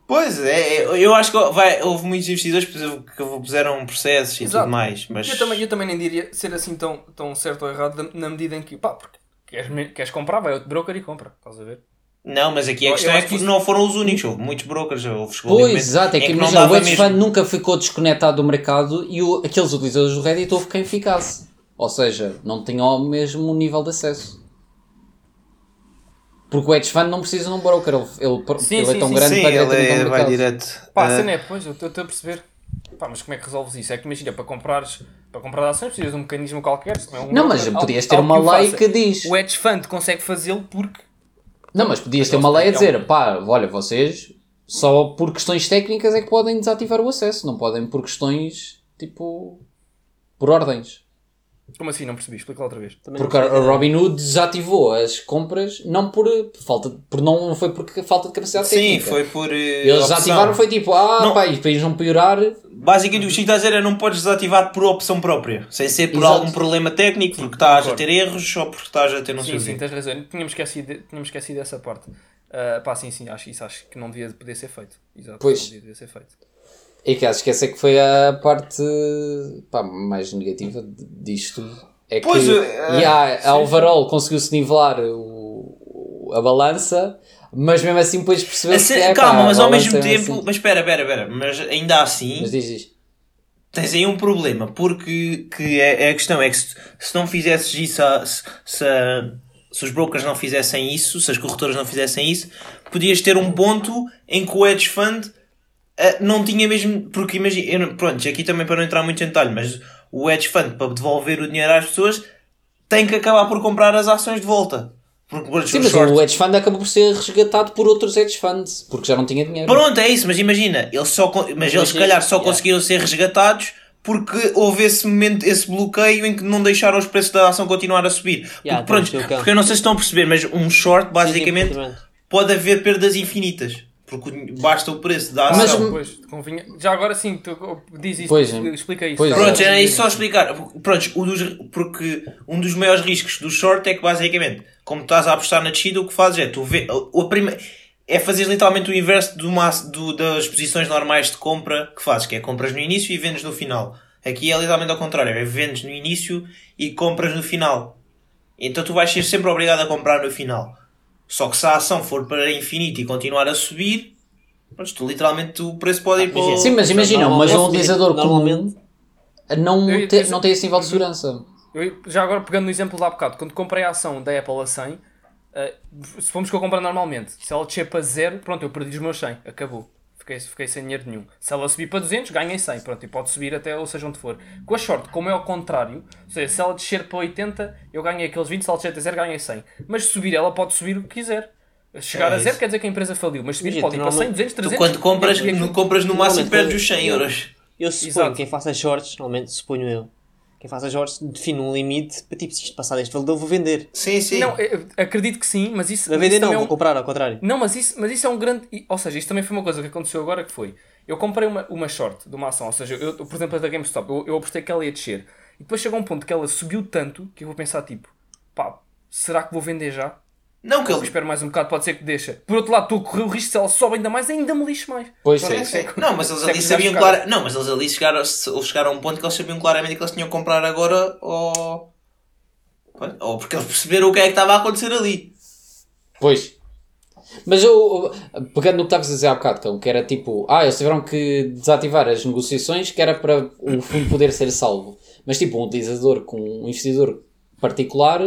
Pois, é, é, eu acho que vai, houve muitos investidores que puseram processos e Exato. tudo mais, mas Eu também, eu também nem diria ser assim tão, tão certo ou errado na- medida em que, pá, porque queres, queres comprar, vai outro broker e compra, estás a ver? Não, mas aqui a questão é que que isso- não foram os únicos, houve muitos brokers, houve Pois, exato, é em que não imagina, o hedge nunca ficou desconectado do mercado e o, aqueles utilizadores do Reddit houve quem ficasse. Ou seja, não tinham o mesmo nível de acesso. Porque o hedge fund não precisa de um broker, ele, ele, Sim, ele sim, é tão sim, grande Sim, para ele diretamente é, ao vai direto. Pá, cena é, pois, eu estou a perceber. Pá, mas como é que resolves isso? É que imagina, para comprares, para comprar ações precisas de um mecanismo qualquer. não, é um Não, mas podias ter uma lei que diz. O hedge fund consegue fazê-lo porque Não, mas podias ter uma lei a dizer, pá, olha, vocês só por questões técnicas é que podem desativar o acesso, não podem por questões, tipo, por ordens. Como assim? Não percebi, explica outra vez. Também Porque a. Robinhood desativou as compras, não por, por falta, por não, não foi por falta de capacidade Sim, técnica. foi por. eh, Eles opção. desativaram, foi tipo, ah, Não. pá, e para eles não piorar, Basicamente o que o Chico está a dizer é não podes desativar por opção própria, sem ser por Exato. algum problema técnico, porque estás a ter erros ou porque estás a ter não sei Sim, o sim, tens razão. Tínhamos esquecido, tínhamos esquecido dessa parte. Ah, pá, sim, sim, acho, isso acho que não devia poder ser feito. Exato, Pois. não devia ser feito. E que esquecer que foi a parte pá, mais negativa disto. É que Pois, e a, overall conseguiu-se nivelar o, a balança, mas mesmo assim depois percebeu ce- que é, calma, pá, mas ao mesmo é tempo. assim. Mas espera, espera, espera. Mas ainda assim, Mas diz, diz. tens aí um problema, porque que é, é a questão é que se, se não fizesses isso, a- se, se, se os brokers não fizessem isso, se as corretoras não fizessem isso, podias ter um ponto em que o hedge fund não tinha mesmo. Porque imagina, pronto, aqui também para não entrar muito em detalhe, mas o hedge fund para devolver o dinheiro às pessoas tem que acabar por comprar as ações de volta. Porque, por Sim, mas shorts- o hedge fund acabou por ser resgatado por outros hedge funds, porque já não tinha dinheiro. Pronto, é isso, mas imagina, eles só, mas eles se calhar só Yeah. conseguiram ser resgatados porque houve esse momento, esse bloqueio em que não deixaram os preços da ação continuar a subir. Porque, Yeah, pronto, temos que ter o cão. porque eu não sei se estão a perceber, mas um short, basicamente, Sim, pode haver perdas infinitas. Porque basta o preço da Mas- ação. Pois, convinha. Já agora sim, tu, diz isso, Pois é. explica isso. Pois é. Pronto, era isso só explicar. Pronto, um dos, porque um dos maiores riscos do short é que basicamente, como estás a apostar na descida, o que fazes é tu vê, a prima, é fazer literalmente o inverso do, mas- do- das posições normais de compra que fazes, que é compras no início e vendes no final. Aqui é literalmente ao contrário, é vendes no início e compras no final. Então tu vais ser sempre obrigado a comprar no final. Só que se a ação for para infinito e continuar a subir, pronto, tu, literalmente o preço pode ir para o... Sim, mas imagina, mas um utilizador normalmente comum não, Eu te- não tem esse nível de segurança. Eu, já agora pegando no exemplo de há bocado, quando comprei a ação da Apple a 100, eh, supomos que eu comprar normalmente, se ela descer para zero, pronto, eu perdi os meus 100, acabou. Fiquei, fiquei sem dinheiro nenhum. Se ela subir para 200, ganhei 100, pronto, e pode subir até, ou seja, onde for. Com a short, como é ao contrário, ou seja, se ela descer para 80, eu ganhei aqueles 20, se ela descer até zero, ganhei 100. Mas se subir, ela pode subir o que quiser. Chegar É a zero isso. quer dizer que a empresa faliu, mas subir Imagina, pode ir para 100, normalmente- 200, Tu 300. quando compras, e aquilo- no, compras no máximo perdes os 100 eu- euros. Eu suponho Exato. quem faça shorts, normalmente suponho eu, quem faça shorts define um limite para tipo, se isto passar deste valor, eu vou vender. Sim, sim. Não, acredito que sim, mas isso, mas vender isso não, é vou um- comprar ao contrário. Não, mas isso, mas isso é um grande. Ou seja, isto também foi uma coisa que aconteceu agora que foi. Eu comprei uma, uma short de uma ação, ou seja, eu, por exemplo, a da GameStop, eu, eu apostei que ela ia descer. E depois chegou um ponto que ela subiu tanto que eu vou pensar tipo, pá, será que vou vender já? Não, que Eu ele. espero mais um bocado, pode ser que deixa. Por outro lado, estou a correr o risco se ela sobe ainda mais, ainda me lixo mais. Pois sim. Não, mas eles é ali sabiam chegaram. claro. Não, mas eles ali chegaram, eles chegaram a um ponto que eles sabiam claramente que eles tinham que comprar agora ou. Ou porque eles perceberam o que é que estava a acontecer ali. Pois. Mas eu, pegando no que estavas a dizer há bocado, Cão, que era tipo, ah, eles tiveram que desativar as negociações que era para o fundo poder ser salvo. Mas tipo, um utilizador com um investidor particular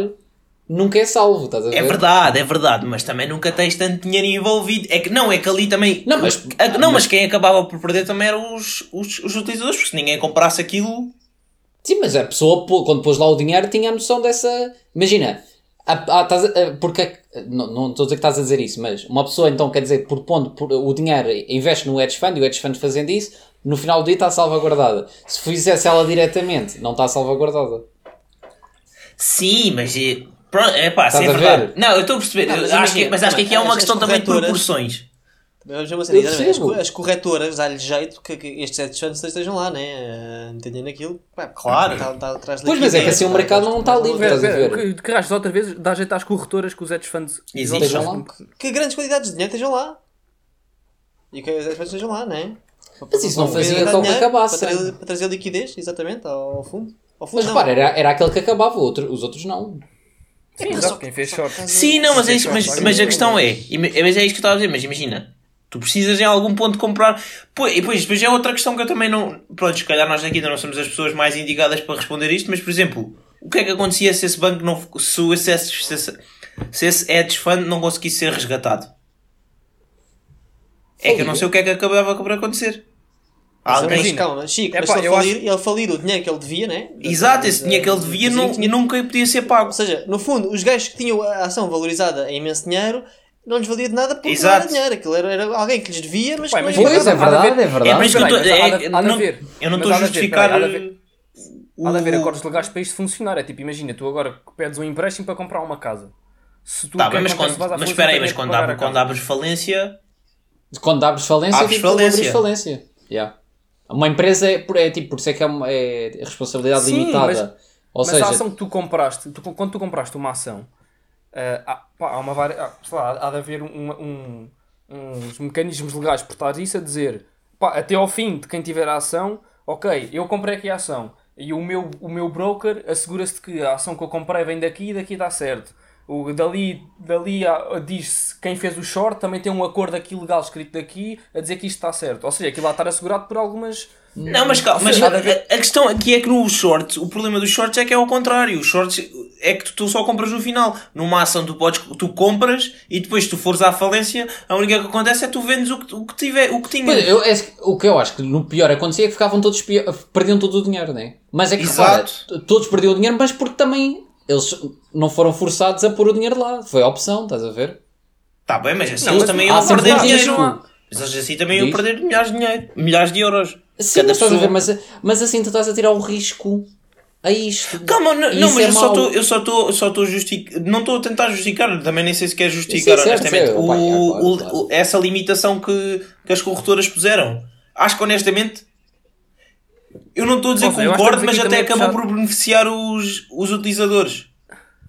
nunca é salvo, estás a ver? É verdade, é verdade, mas também nunca tens tanto dinheiro envolvido. É que não, é que ali também. Não, mas- a- não, mas quem acabava por perder também eram os, os, os utilizadores, porque se ninguém comprasse aquilo. Sim, mas a pessoa, quando pôs lá o dinheiro, tinha a noção dessa. Imagina, a- a- a- porque. é Não, não estou a dizer que estás a dizer isso, mas uma pessoa então quer dizer, por pondo por- o dinheiro, investe no hedge fund e o hedge fund fazendo isso, no final do dia está salvaguardada. Se fizesse ela diretamente, não está salvaguardada. Sim, mas. É- Pronto, é pá, sim, é verdade. ver? Não, eu estou a perceber, Não, mas acho que, mas acho que aqui é uma questão também de proporções. Dizer, as, as corretoras dá-lhe jeito que, que estes hedge funds estejam lá, né? Uh, entendem naquilo. Pá, Claro. Está, está atrás de Pois, mas é que assim o mercado não está livre, de- estás a ver? Que, rachas outra vez dá jeito às corretoras que os hedge funds Existe. Estejam lá. Que grandes quantidades de dinheiro estejam lá. E que os hedge funds estejam lá, né? Mas isso não fazia com que acabasse. Para trazer, para trazer liquidez, exatamente, ao, fundo. Ao fundo Mas não. repara, era, era aquele que acabava, os outros não. Sim, exato, quem fez short. Sim, não, mas, é isso, mas, mas a questão é, mas é isso que eu estava a dizer, mas imagina, tu precisas em algum ponto comprar, Pois- e depois, depois é outra questão que eu também não, pronto, se calhar nós aqui ainda não somos as pessoas mais indicadas para responder isto, mas por exemplo, o que é que acontecia se esse banco não, se, o- se, esse, se, esse, se esse hedge fund não conseguisse ser resgatado? É que eu não sei o que é que acabava por acontecer. Mas, Alguém, mas Imagina. calma, Chico, mas se ele falir, ele falir o dinheiro que ele devia, né? exato, esse dinheiro que ele devia Sim, não, tinha- nunca podia ser pago. Ou seja, no fundo, os gajos que tinham a ação valorizada em imenso dinheiro não lhes valia de nada porque não Exato. era dinheiro. Aquilo era, era alguém que lhes devia, mas Pá, que não mas Pois, é verdade, é É verdade. por isso que eu Mas estou peraí, mas há é- não- haver. eu não Mas estou a de haver, justificar. há de haver. Acordos legais para isto funcionar. É tipo, imagina, tu agora pedes um empréstimo para comprar uma casa. Se tu Tá, bem, mas, quando, mas espera aí, mas quando, a abres falência, Quando abres falência, Abres tipo, falência. Uma empresa é, é tipo, por isso é que é, uma- é responsabilidade Sim, limitada. mas- Ou Mas seja, a ação que tu compraste, tu- quando tu compraste uma ação, ah, há, pá, há uma há, lá, há de haver um- um- uns mecanismos legais por trás disso a dizer pá, até ao fim de quem tiver a ação, ok, eu comprei aqui a ação e o meu, o meu broker assegura-se de que a ação que eu comprei vem daqui e daqui dá certo. O, dali dali há- diz-se quem fez o short também tem um acordo aqui legal escrito daqui a dizer que isto está certo. Ou seja, aquilo lá estar assegurado por algumas. Não, mas calma, mas a, a questão aqui é que no short, o problema dos shorts é que é ao contrário. Os shorts é que tu, tu só compras no final. Numa ação tu podes, tu compras e depois se tu fores à falência, a única que acontece é tu vendes o que, o que tiver, o que tinhas. Pois, eu- é- o que eu acho que no pior acontecia é que ficavam todos perdiam todo o dinheiro, né? Mas é que repara, Exato. t- todos perdiam o dinheiro, mas porque também eles não foram forçados a pôr o dinheiro lá. Foi a opção, estás a ver? Tá bem, mas assim Não, eles mas também iam perder um dinheiro. risco. Mas eles assim também iam perder milhares de dinheiro, milhares de euros. Sim, Cada mas estás a ver, mas, mas assim tu estás a tirar o risco a isto. Calma, não, não mas é eu, só tô, eu só estou só estou justific... não estou a tentar justificar, também nem sei se quer justificar Sim, honestamente certo. o, Pá, é, claro, o- claro. o- essa limitação que, que as corretoras puseram. Acho que honestamente eu não estou a dizer concordo, mas até acabou puxar- por beneficiar os, os utilizadores.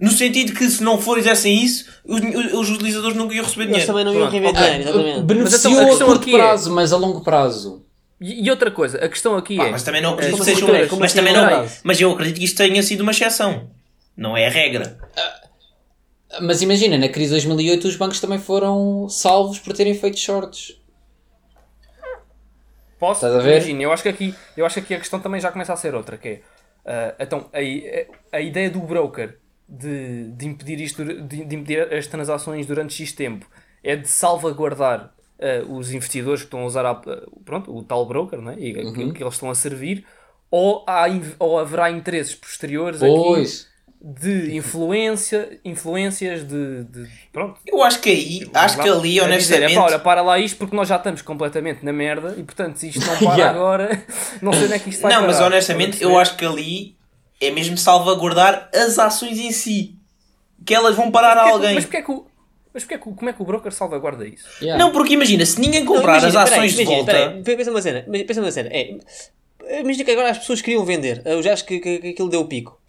No sentido que se não fizessem isso, os, os utilizadores nunca iam receber Eles dinheiro. também não iam ok. dinheiro, exatamente. Beneficiou Mas então, a curto aqui é- prazo, mas a longo prazo. E, e outra coisa, a questão aqui Pá, é. mas também não as acredito que um- como mas assim também não, prazo? mas eu acredito que isto tenha sido uma exceção. Não é a regra. Mas imagina, na crise de 2008 os bancos também foram salvos por terem feito shorts. Posso? Imagina, eu acho, que aqui, eu acho que aqui a questão também já começa a ser outra, que é, ah, então, a, a ideia do broker de, de impedir isto, de, de impedir as transações durante X tempo, é de salvaguardar ah, os investidores que estão a usar a- pronto, o tal broker, não é? e Uhum. aquilo que eles estão a servir, ou, há, ou haverá interesses posteriores aqui Pois. De influência, influências de, de- pronto, Eu acho que aí, acho que ali, dizer, honestamente. "Epá, olha, para lá isto porque nós já estamos completamente na merda e portanto se isto não <laughs> para Yeah. agora, <laughs> não sei onde é que isto vai Não, mas parar." honestamente, eu acho que ali é mesmo salvaguardar as ações em si. Que elas vão parar a que- alguém. Mas, porque é que o, mas porque é como é que o broker salvaguarda isso? Yeah. Não, porque imagina, se ninguém Não, comprar imagina, as peraí, ações de imagina, volta. peraí, pensa uma cena, pensa uma cena. É, imagina que agora as pessoas queriam vender. Eu já acho que, que, que aquilo deu o pico.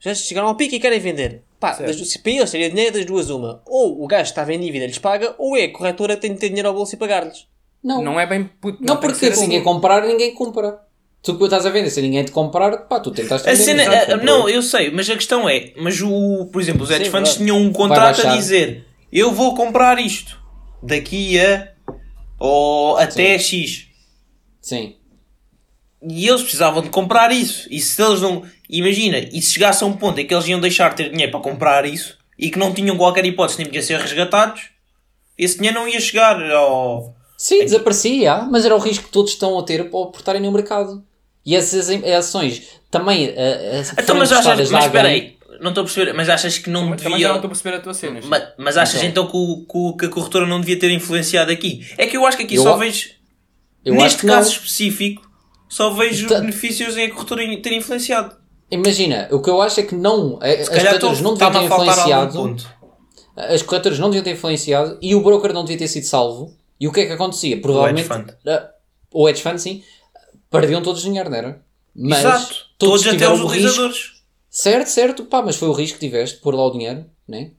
Já chegaram ao pico e querem vender. Pá, das, se para eles seria dinheiro das duas uma. Ou o gajo que estava em dívida lhes paga, ou é a corretora que tem de ter dinheiro ao bolso e pagar-lhes. Não, Não é bem. put- Não, que porque se assim. ninguém comprar, ninguém compra. Tu que estás a vender, se ninguém te comprar, pá, tu tentaste A vender. cena, exato, a- não, eu sei, mas a questão é, mas o, por exemplo, os hedge Sim, funds tinham um contrato a dizer eu vou comprar isto daqui a ou até X. Sim. E eles precisavam de comprar isso. E se eles não. Imagina, e se chegasse a um ponto em que eles iam deixar de ter dinheiro para comprar isso e que não tinham qualquer hipótese nem podiam ser resgatados, esse dinheiro não ia chegar ao. Sim, desaparecia, mas era o risco que todos estão a ter por por estarem no mercado. E essas ações também. eh, Então, mas achas. Mas espera aí, não estou a perceber, mas achas que não Também já não devia. estou a perceber a tua cena. Mas, mas achas então que, o- que que a corretora não devia ter influenciado aqui? É que eu acho que aqui Eu só a- vejo. Eu acho neste que não. caso específico, só vejo Tá- benefícios em a corretora ter influenciado. Imagina, o que eu acho é que não. As corretoras não deviam ter influenciado. As corretoras não deviam ter influenciado e o broker não devia ter sido salvo. E o que é que acontecia? Provavelmente. fund. ah, O hedge fund, sim. Perdiam todos o dinheiro, não era? Mas Exato. Todos, até tiveram os o risco. utilizadores. Certo, certo. Pá, mas foi o risco que tiveste de pôr lá o dinheiro, né?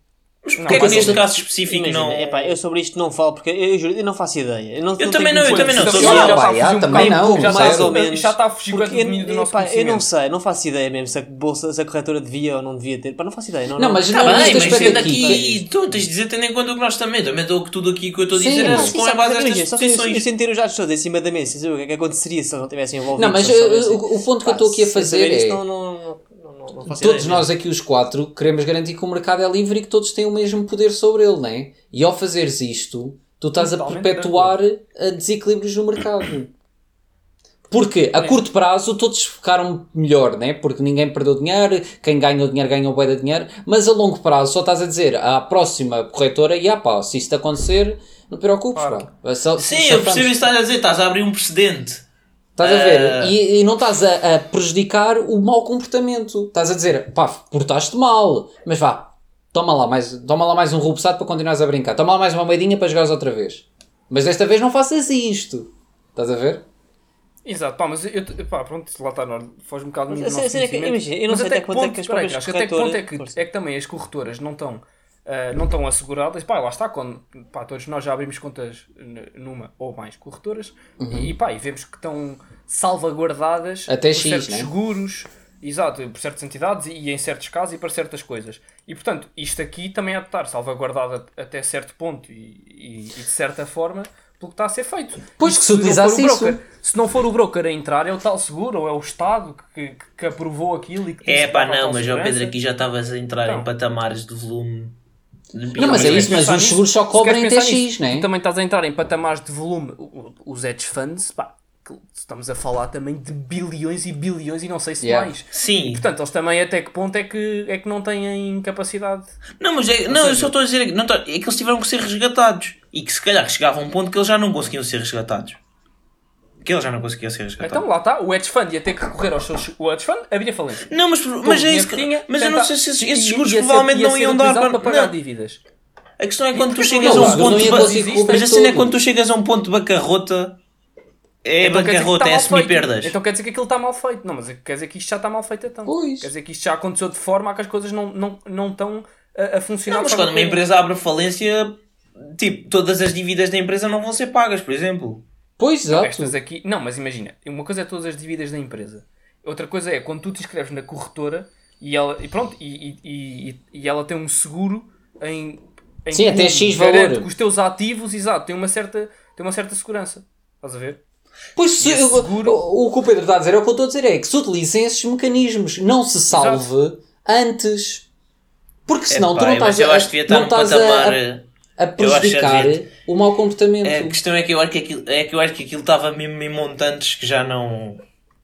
Mas porquê é que mas neste eu- caso específico Imagina, não. epá, eu sobre isto não falo porque eu, eu juro, eu não faço ideia. Eu, não, Eu não também não, eu também não. Já Sou já Pá, a fugir já, também não, já está- mais ou menos. Já está a fugir Porque do domínio do eu, nosso eu não sei, não faço ideia mesmo se a bolsa, se a corretora devia ou não devia ter. Pá, não faço ideia. Não, Não, mas Tá não, bem, neste mas sendo aqui, tu tens de dizer tendo em conta o que nós também. Também estou tudo aqui que eu estou a Sim, dizer é mas com a base destas Só que eu, ter os dados todos em cima da mesa, o que é que aconteceria se eles não tivessem envolvidos. Não, mas soubessem. o, ponto que eu estou aqui a fazer é. Não, não, faço Todos ideia nós aqui, os quatro, queremos garantir que o mercado é livre e que todos têm o mesmo poder sobre ele, não é? E ao fazeres isto, tu estás a Totalmente perpetuar a desequilíbrios no mercado. Porque a curto prazo todos ficaram melhor, né? Porque ninguém perdeu dinheiro, quem ganhou dinheiro ganhou bué de dinheiro, mas a longo prazo só estás a dizer à próxima corretora, e ah pá, se isto acontecer, não te preocupes, Claro. pá. Só- Sim, eu percebo isso que estás a dizer. Estás a abrir um precedente. Estás a ver? Ah. E, e não estás a, a prejudicar o mau comportamento. Estás a dizer, pá, portaste mal, mas vá, toma lá mais, toma lá mais um rubsado para continuares a brincar. Toma lá mais uma moedinha para jogares outra vez. Mas desta vez não faças isto. Estás a ver? Exato, pá, mas eu, pá, pronto, lá está, não, foge um bocado do Mas nosso a cena é que, imagina, eu não Mas sei até quanto é ponto- que as próprias acho que até que ponto é que, corretoras- é que também as corretoras não estão, ah, não estão asseguradas, pá, lá está, quando, pá, todos nós já abrimos contas numa ou mais corretoras e, pá, e vemos que estão salvaguardadas Até por X, certos né? seguros, exato, por certas entidades e, e em certos casos e para certas coisas. E, portanto, isto aqui também há de estar salvaguardado até certo ponto e, e- e de certa forma pelo que está a ser feito. Pois E que se não for utilizasse o isso. broker- se não for o broker a entrar, é o tal seguro ou é o Estado que, que aprovou aquilo e que É pá, não, mas segurança. Pedro, aqui já estavas a entrar Então. em patamares de volume. Não, mas é isso, mas os seguros só se cobram queres em pensar TX, nisso, né? Tu também estás a entrar em patamares de volume. Os hedge funds, pá, estamos a falar também de bilhões e bilhões e não sei se Yeah. mais. E, Sim. portanto, eles também até que ponto é que, é que não têm capacidade. Não, mas é, não, eu só estou a dizer não, tô- é que eles tiveram que ser resgatados. E que se calhar chegava a um ponto que eles já não conseguiam ser resgatados. Que eles já não conseguiam ser resgatados. Então lá está, o hedge fund ia ter que recorrer aos seus. O hedge fund havia falência. não, mas, mas é isso que, tinha, Mas eu não tenta- sei se esses, esses seguros provavelmente ia não iam dar para. para pagar não. dívidas. A questão é quando tu porque chegas não, a um ponto ba- Mas a cena é quando tu chegas a um ponto de bancarrota. É Então bancarrota, está é mal assumir feito. perdas. Então quer dizer que aquilo está mal feito. Não, mas quer dizer que isto já está mal feito então. Pois. Quer dizer que isto já aconteceu de forma a que as coisas não, não, não estão a, a funcionar. Não, mas quando uma empresa abre falência, tipo, todas as dívidas da empresa não vão ser pagas, por exemplo. Pois, exato. Estas aqui. Não, mas imagina, uma coisa é todas as dívidas da empresa. Outra coisa é quando tu te inscreves na corretora e ela, e pronto, e, e, e, e ela tem um seguro em. em Sim, até que X valor. que os teus ativos, exato, tem uma certa, tem uma certa segurança. Estás a ver? Pois se, eu- seguro- o, o que o Pedro está a dizer é o que eu estou a dizer: é que se utilizem esses mecanismos, não se salve antes. Porque senão tu Epá, não mas estás, eu a, acho que devia estar não estás patamar. a, eh, a, a prejudicar o mau comportamento. A questão é que eu acho que aquilo, é que eu acho que aquilo estava mesmo em montantes que já não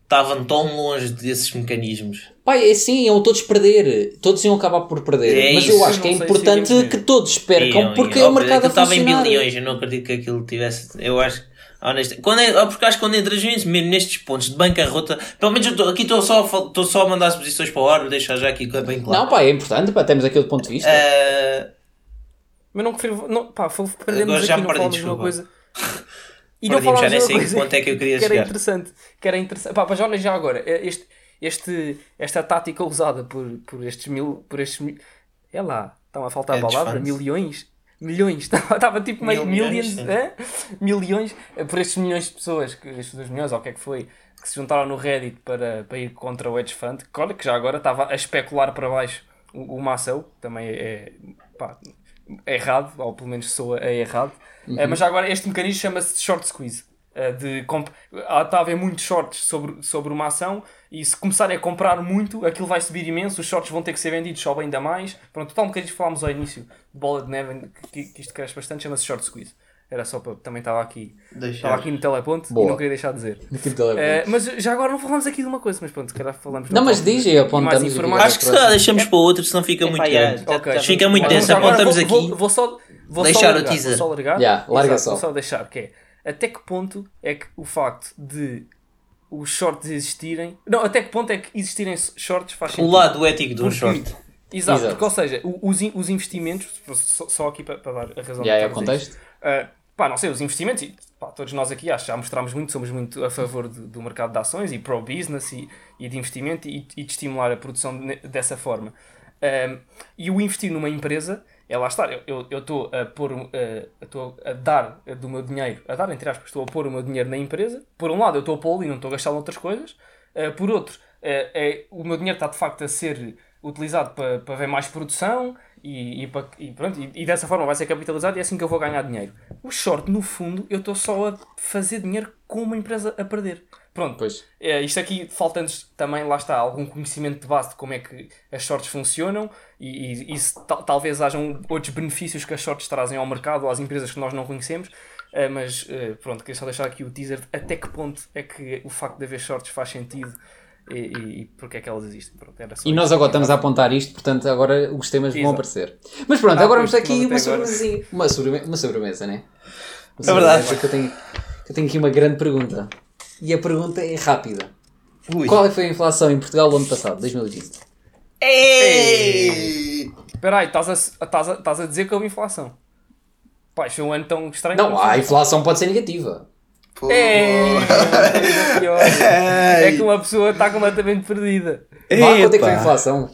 estavam tão longe desses mecanismos. Pai, é assim, iam todos perder. Todos iam acabar por perder. É Mas isso, eu acho que é importante que todos percam Iam, porque iam. é o mercado a Aquilo estava em funcionar. bilhões, eu não acredito que aquilo tivesse. Eu acho. Honesto, quando é, porque acho que quando entras mesmo nestes pontos de bancarrota, pelo menos eu tô, aqui estou só, só a mandar as posições para o ar, deixar já aqui bem claro. Não, pá, é importante, pá, temos aquele ponto de vista. Ah, Mas não prefiro. Não, pá, perdemos Agora já aqui, não falamos de uma coisa. E já falámos nem de uma sei ponto é que eu queria <laughs> que era chegar. interessante. Que era interessante. Pá, mas olha já agora, eh, este, este, esta tática usada por, por estes mil. Por estes mil é lá, estão a faltar a Hedge palavra, milhões. Milhões, estava, <laughs> estava tipo meio Mil milhões, é? milhões, eh, por estes milhões de pessoas, que, estes dois milhões, ou o que é que foi, que se juntaram no Reddit para, para ir contra o hedge fund, que, olha, que já agora estava a especular para baixo o, o Massel, também é, pá, é errado, ou pelo menos soa é errado. Eh, mas já agora este mecanismo chama-se short squeeze. eh, de comp- está a haver muitos shorts sobre, sobre uma ação e se começarem a comprar muito, aquilo vai subir imenso, os shorts vão ter que ser vendidos, sobe ainda mais. Pronto, tal um bocadinho que falámos ao início bola de neve, que, que isto cresce bastante, chama-se short squeeze. Era só para. Também estava aqui, estava aqui no teleponto Boa. e não queria deixar de dizer. Eh, mas já agora não falamos aqui de uma coisa, mas pronto, se calhar falamos. Não, mas diz e apontamos o. Acho que se calhar deixamos para o outro, senão fica muito Epá, já, grande. já- Ok. já- Fica muito denso, apontamos vou, aqui. Vou, vou só, vou Deixar só o largar, teaser. Vou só largar. Já, larga Exato, só. Vou só deixar, que é até que ponto é que o facto de os shorts existirem. Não, até que ponto é que existirem shorts faz O sentido? lado ético de um short. Exato, Exato. porque, ou seja, o- os, os investimentos, só, só aqui para, para dar a razão Já é do o contexto? Uh, pá, não sei, os investimentos, e, pá, todos nós aqui acho já mostramos muito, somos muito a favor de- do mercado de ações e pro-business e, e de investimento e, e de estimular a produção ne- dessa forma. Um, e o investir numa empresa, é lá estar, eu estou a pôr, uh, estou a dar do meu dinheiro, a dar entre aspas, estou a pôr o meu dinheiro na empresa. Por um lado, eu estou a pô-lo e não estou a gastá-lo noutras coisas. Uh, por outro, uh, é, o meu dinheiro está de facto a ser utilizado para, para ver mais produção e, e, e pronto, e, e dessa forma vai ser capitalizado e é assim que eu vou ganhar dinheiro. O short, no fundo, eu estou só a fazer dinheiro com uma empresa a perder. Pronto, Pois. é, isto aqui falta-nos também, lá está, algum conhecimento de base de como é que as shorts funcionam e, e, se tal- talvez hajam outros benefícios que as shorts trazem ao mercado ou às empresas que nós não conhecemos. Eh, mas eh, pronto, queria só deixar aqui o teaser de até que ponto é que o facto de haver shorts faz sentido e, e, e porque é que elas existem. Pronto, E nós agora estamos a apontar isto, portanto agora os temas vão Exato. aparecer. Mas pronto, Ah, agora vamos aqui nós uma sobremesinha. Uma, uma sobremesa, né? Uma É verdade. sobremesa Que eu, tenho, que eu tenho aqui uma grande pergunta. E a pergunta é rápida. Ui. Qual foi a inflação em Portugal no ano passado, 2020? Ei! Espera aí, estás a, estás, a, estás a dizer que houve inflação. Pá, isto foi um ano tão estranho. Não, a inflação pode ser negativa. Pô. É, é, pior. é que uma pessoa está completamente perdida. Vá, quanto é que foi a inflação?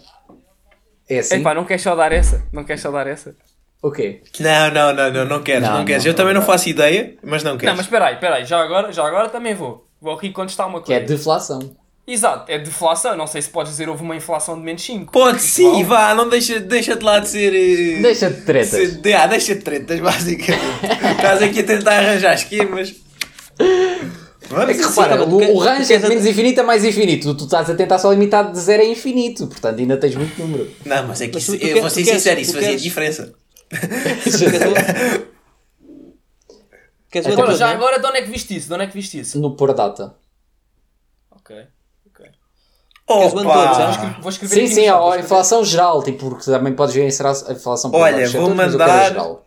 É assim? Epá, não queres só dar essa? Não queres só dar essa? O quê? Não, não, não, não, não queres, Não, não, queres. não, eu também não não. faço ideia, mas não Não, queres. mas espera aí, espera aí. Já agora, já agora também vou. Vou aqui contestar uma Que é coisa. deflação. Exato, é deflação. Não sei se podes dizer houve uma inflação de menos 5. Pode sim, vá, não deixa, deixa de lá de ser. eh, Deixa de tretas. ser- de- ah, deixa de tretas, <laughs> basicamente. Estás aqui a tentar arranjar esquemas. Vamos É que repara, o, o range é de menos infinito a mais infinito. Tu estás a tentar só limitar de zero a infinito. Portanto, ainda tens muito número. Não, mas é que Mas isso, tu- tu eu vou ser sincero, isso fazia queres- diferença. Queres outra <laughs> já coisa? agora, de onde é que viste isso? De onde é que viste isso? no por data. Ok. ok. Queres o ano! Vou escrever Sim, sim, a inflação geral, tipo, porque também podes ver a inflação por Olha, vou quero a mandar- geral.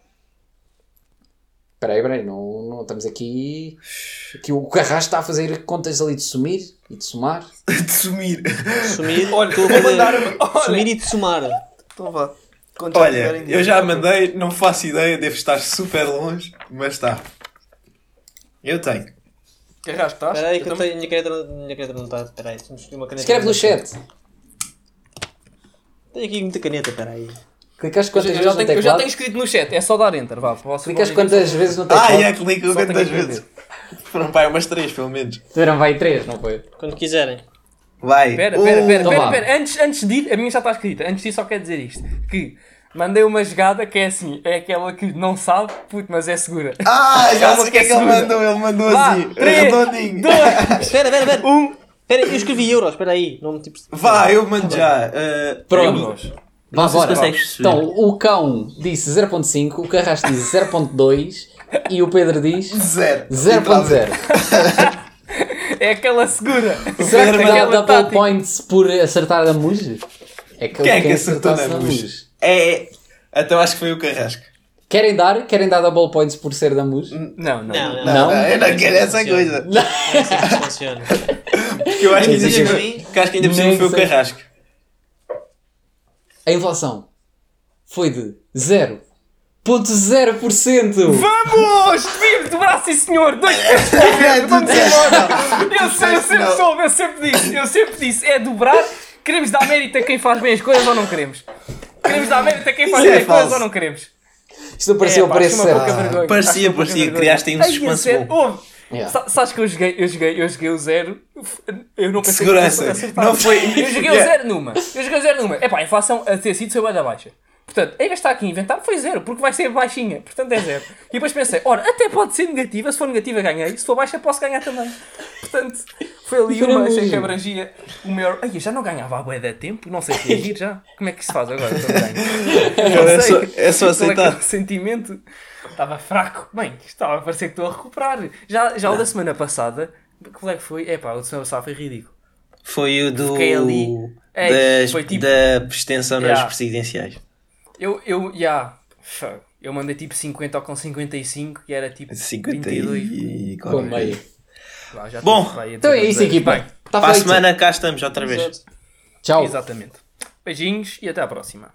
Espera aí, espera aí, não, não estamos aqui... Aqui o Carrasco está a fazer contas ali de sumir e de somar. <laughs> De sumir. Sumir, <laughs> Olha, estou a vou mandar. Olha, Sumir e de somar. Então vá. Quando Olha, eu já mandei, não faço ideia, devo estar super longe, mas está. Eu tenho. Carrasco, estás? Espera aí que eu tenho. Minha caneta, minha caneta não está. Espera aí, uma caneta. Escreve no chat. Tenho aqui muita caneta, espera aí. Clicaste Eu quantas já, vezes no tenho, eu já tenho escrito no chat, é só dar enter, vá. Vou- quantas vezes no Ah, teclado? é, clico Só tenho quantas vezes? <laughs> Foram pai umas três, pelo menos. Tiveram vai três, não foi? Quando quiserem. Vai. Espera, espera, espera, então espera. Antes, antes de ir, a minha já está escrita. Antes disso, só quero dizer isto: que mandei uma jogada que é assim, é aquela que não sabe, puto, mas é segura. Ah, <laughs> já uma sei o que é que ele segura. mandou. Ele mandou Vá, assim, três, redondinho. dois, <laughs> Espera, espera, espera. um. Espera, eu escrevi euros, espera aí. Não, tipo... Vá, eu mando já. Uh, Pronto. Euros. Vá, sei se bora. consegues perceber. Então, o cão disse 0.5, o Carrasco disse 0.2 <laughs> e o Pedro diz zero. 0.0. É aquela segura. Será que dá double tática. points por acertar a Muge? É que Quem é que acertou acertasse na Muge? É. Então acho que foi o Carrasco. Querem dar? Querem dar double points por ser da Muge? Não, não. Não, não. Não? eu não quero essa coisa. Que funciona. Porque eu acho que ainda por que cima- que acho que ainda por cima nem foi o Carrasco. A inflação foi de 0.0%. Vamos! Vive do braço, sim senhor! Dois <laughs> É, Vamos disseste. embora! Eu sei, eu disseste sempre soube, eu sempre disse, eu sempre disse, é dobrar. Queremos dar mérito a quem faz bem as coisas ou não queremos? Queremos dar mérito a quem faz Isso é bem as coisas ou não queremos? Isto não parecia É, o pá, preço certo. Parecia, parecia, criaste aí um é suspense bom. Yeah. Sa- Sabes que eu joguei, eu joguei, eu joguei o zero, eu não pensei Segurança. que fosse acertar. Não foi- Eu joguei o Yeah. zero numa. Eu joguei o zero numa. É pá, a inflação a ter sido foi da baixa. Portanto, em vez de estar aqui a inventar, foi zero, porque vai ser baixinha. Portanto, é zero. E depois pensei, ora, até pode ser negativa. Se for negativa, ganhei. Se for baixa, posso ganhar também. Portanto, foi ali uma achei que abrangia o maior. Ai, eu já não ganhava a bué da tempo, não sei reagir já. Como é que se faz agora? ganho? Não É só- é só Qual aceitar. aquele sentimento. Estava fraco. Bem, estava a parecer que estou a recuperar. Já, já o da semana passada, qual é que foi? É pá, o da semana passada foi ridículo. Foi o do. Fiquei ali. É, das- foi tipo- Da abstenção nas Yeah. presidenciais. Eu, eu, já. eu mandei tipo 50 ou com 55 e era tipo 50 22. e. Com meio. Lá, já Bom, Então é isso, equipa. Bem, Está Para a semana cá estamos outra vez. Tchau. exatamente. Beijinhos e até à próxima.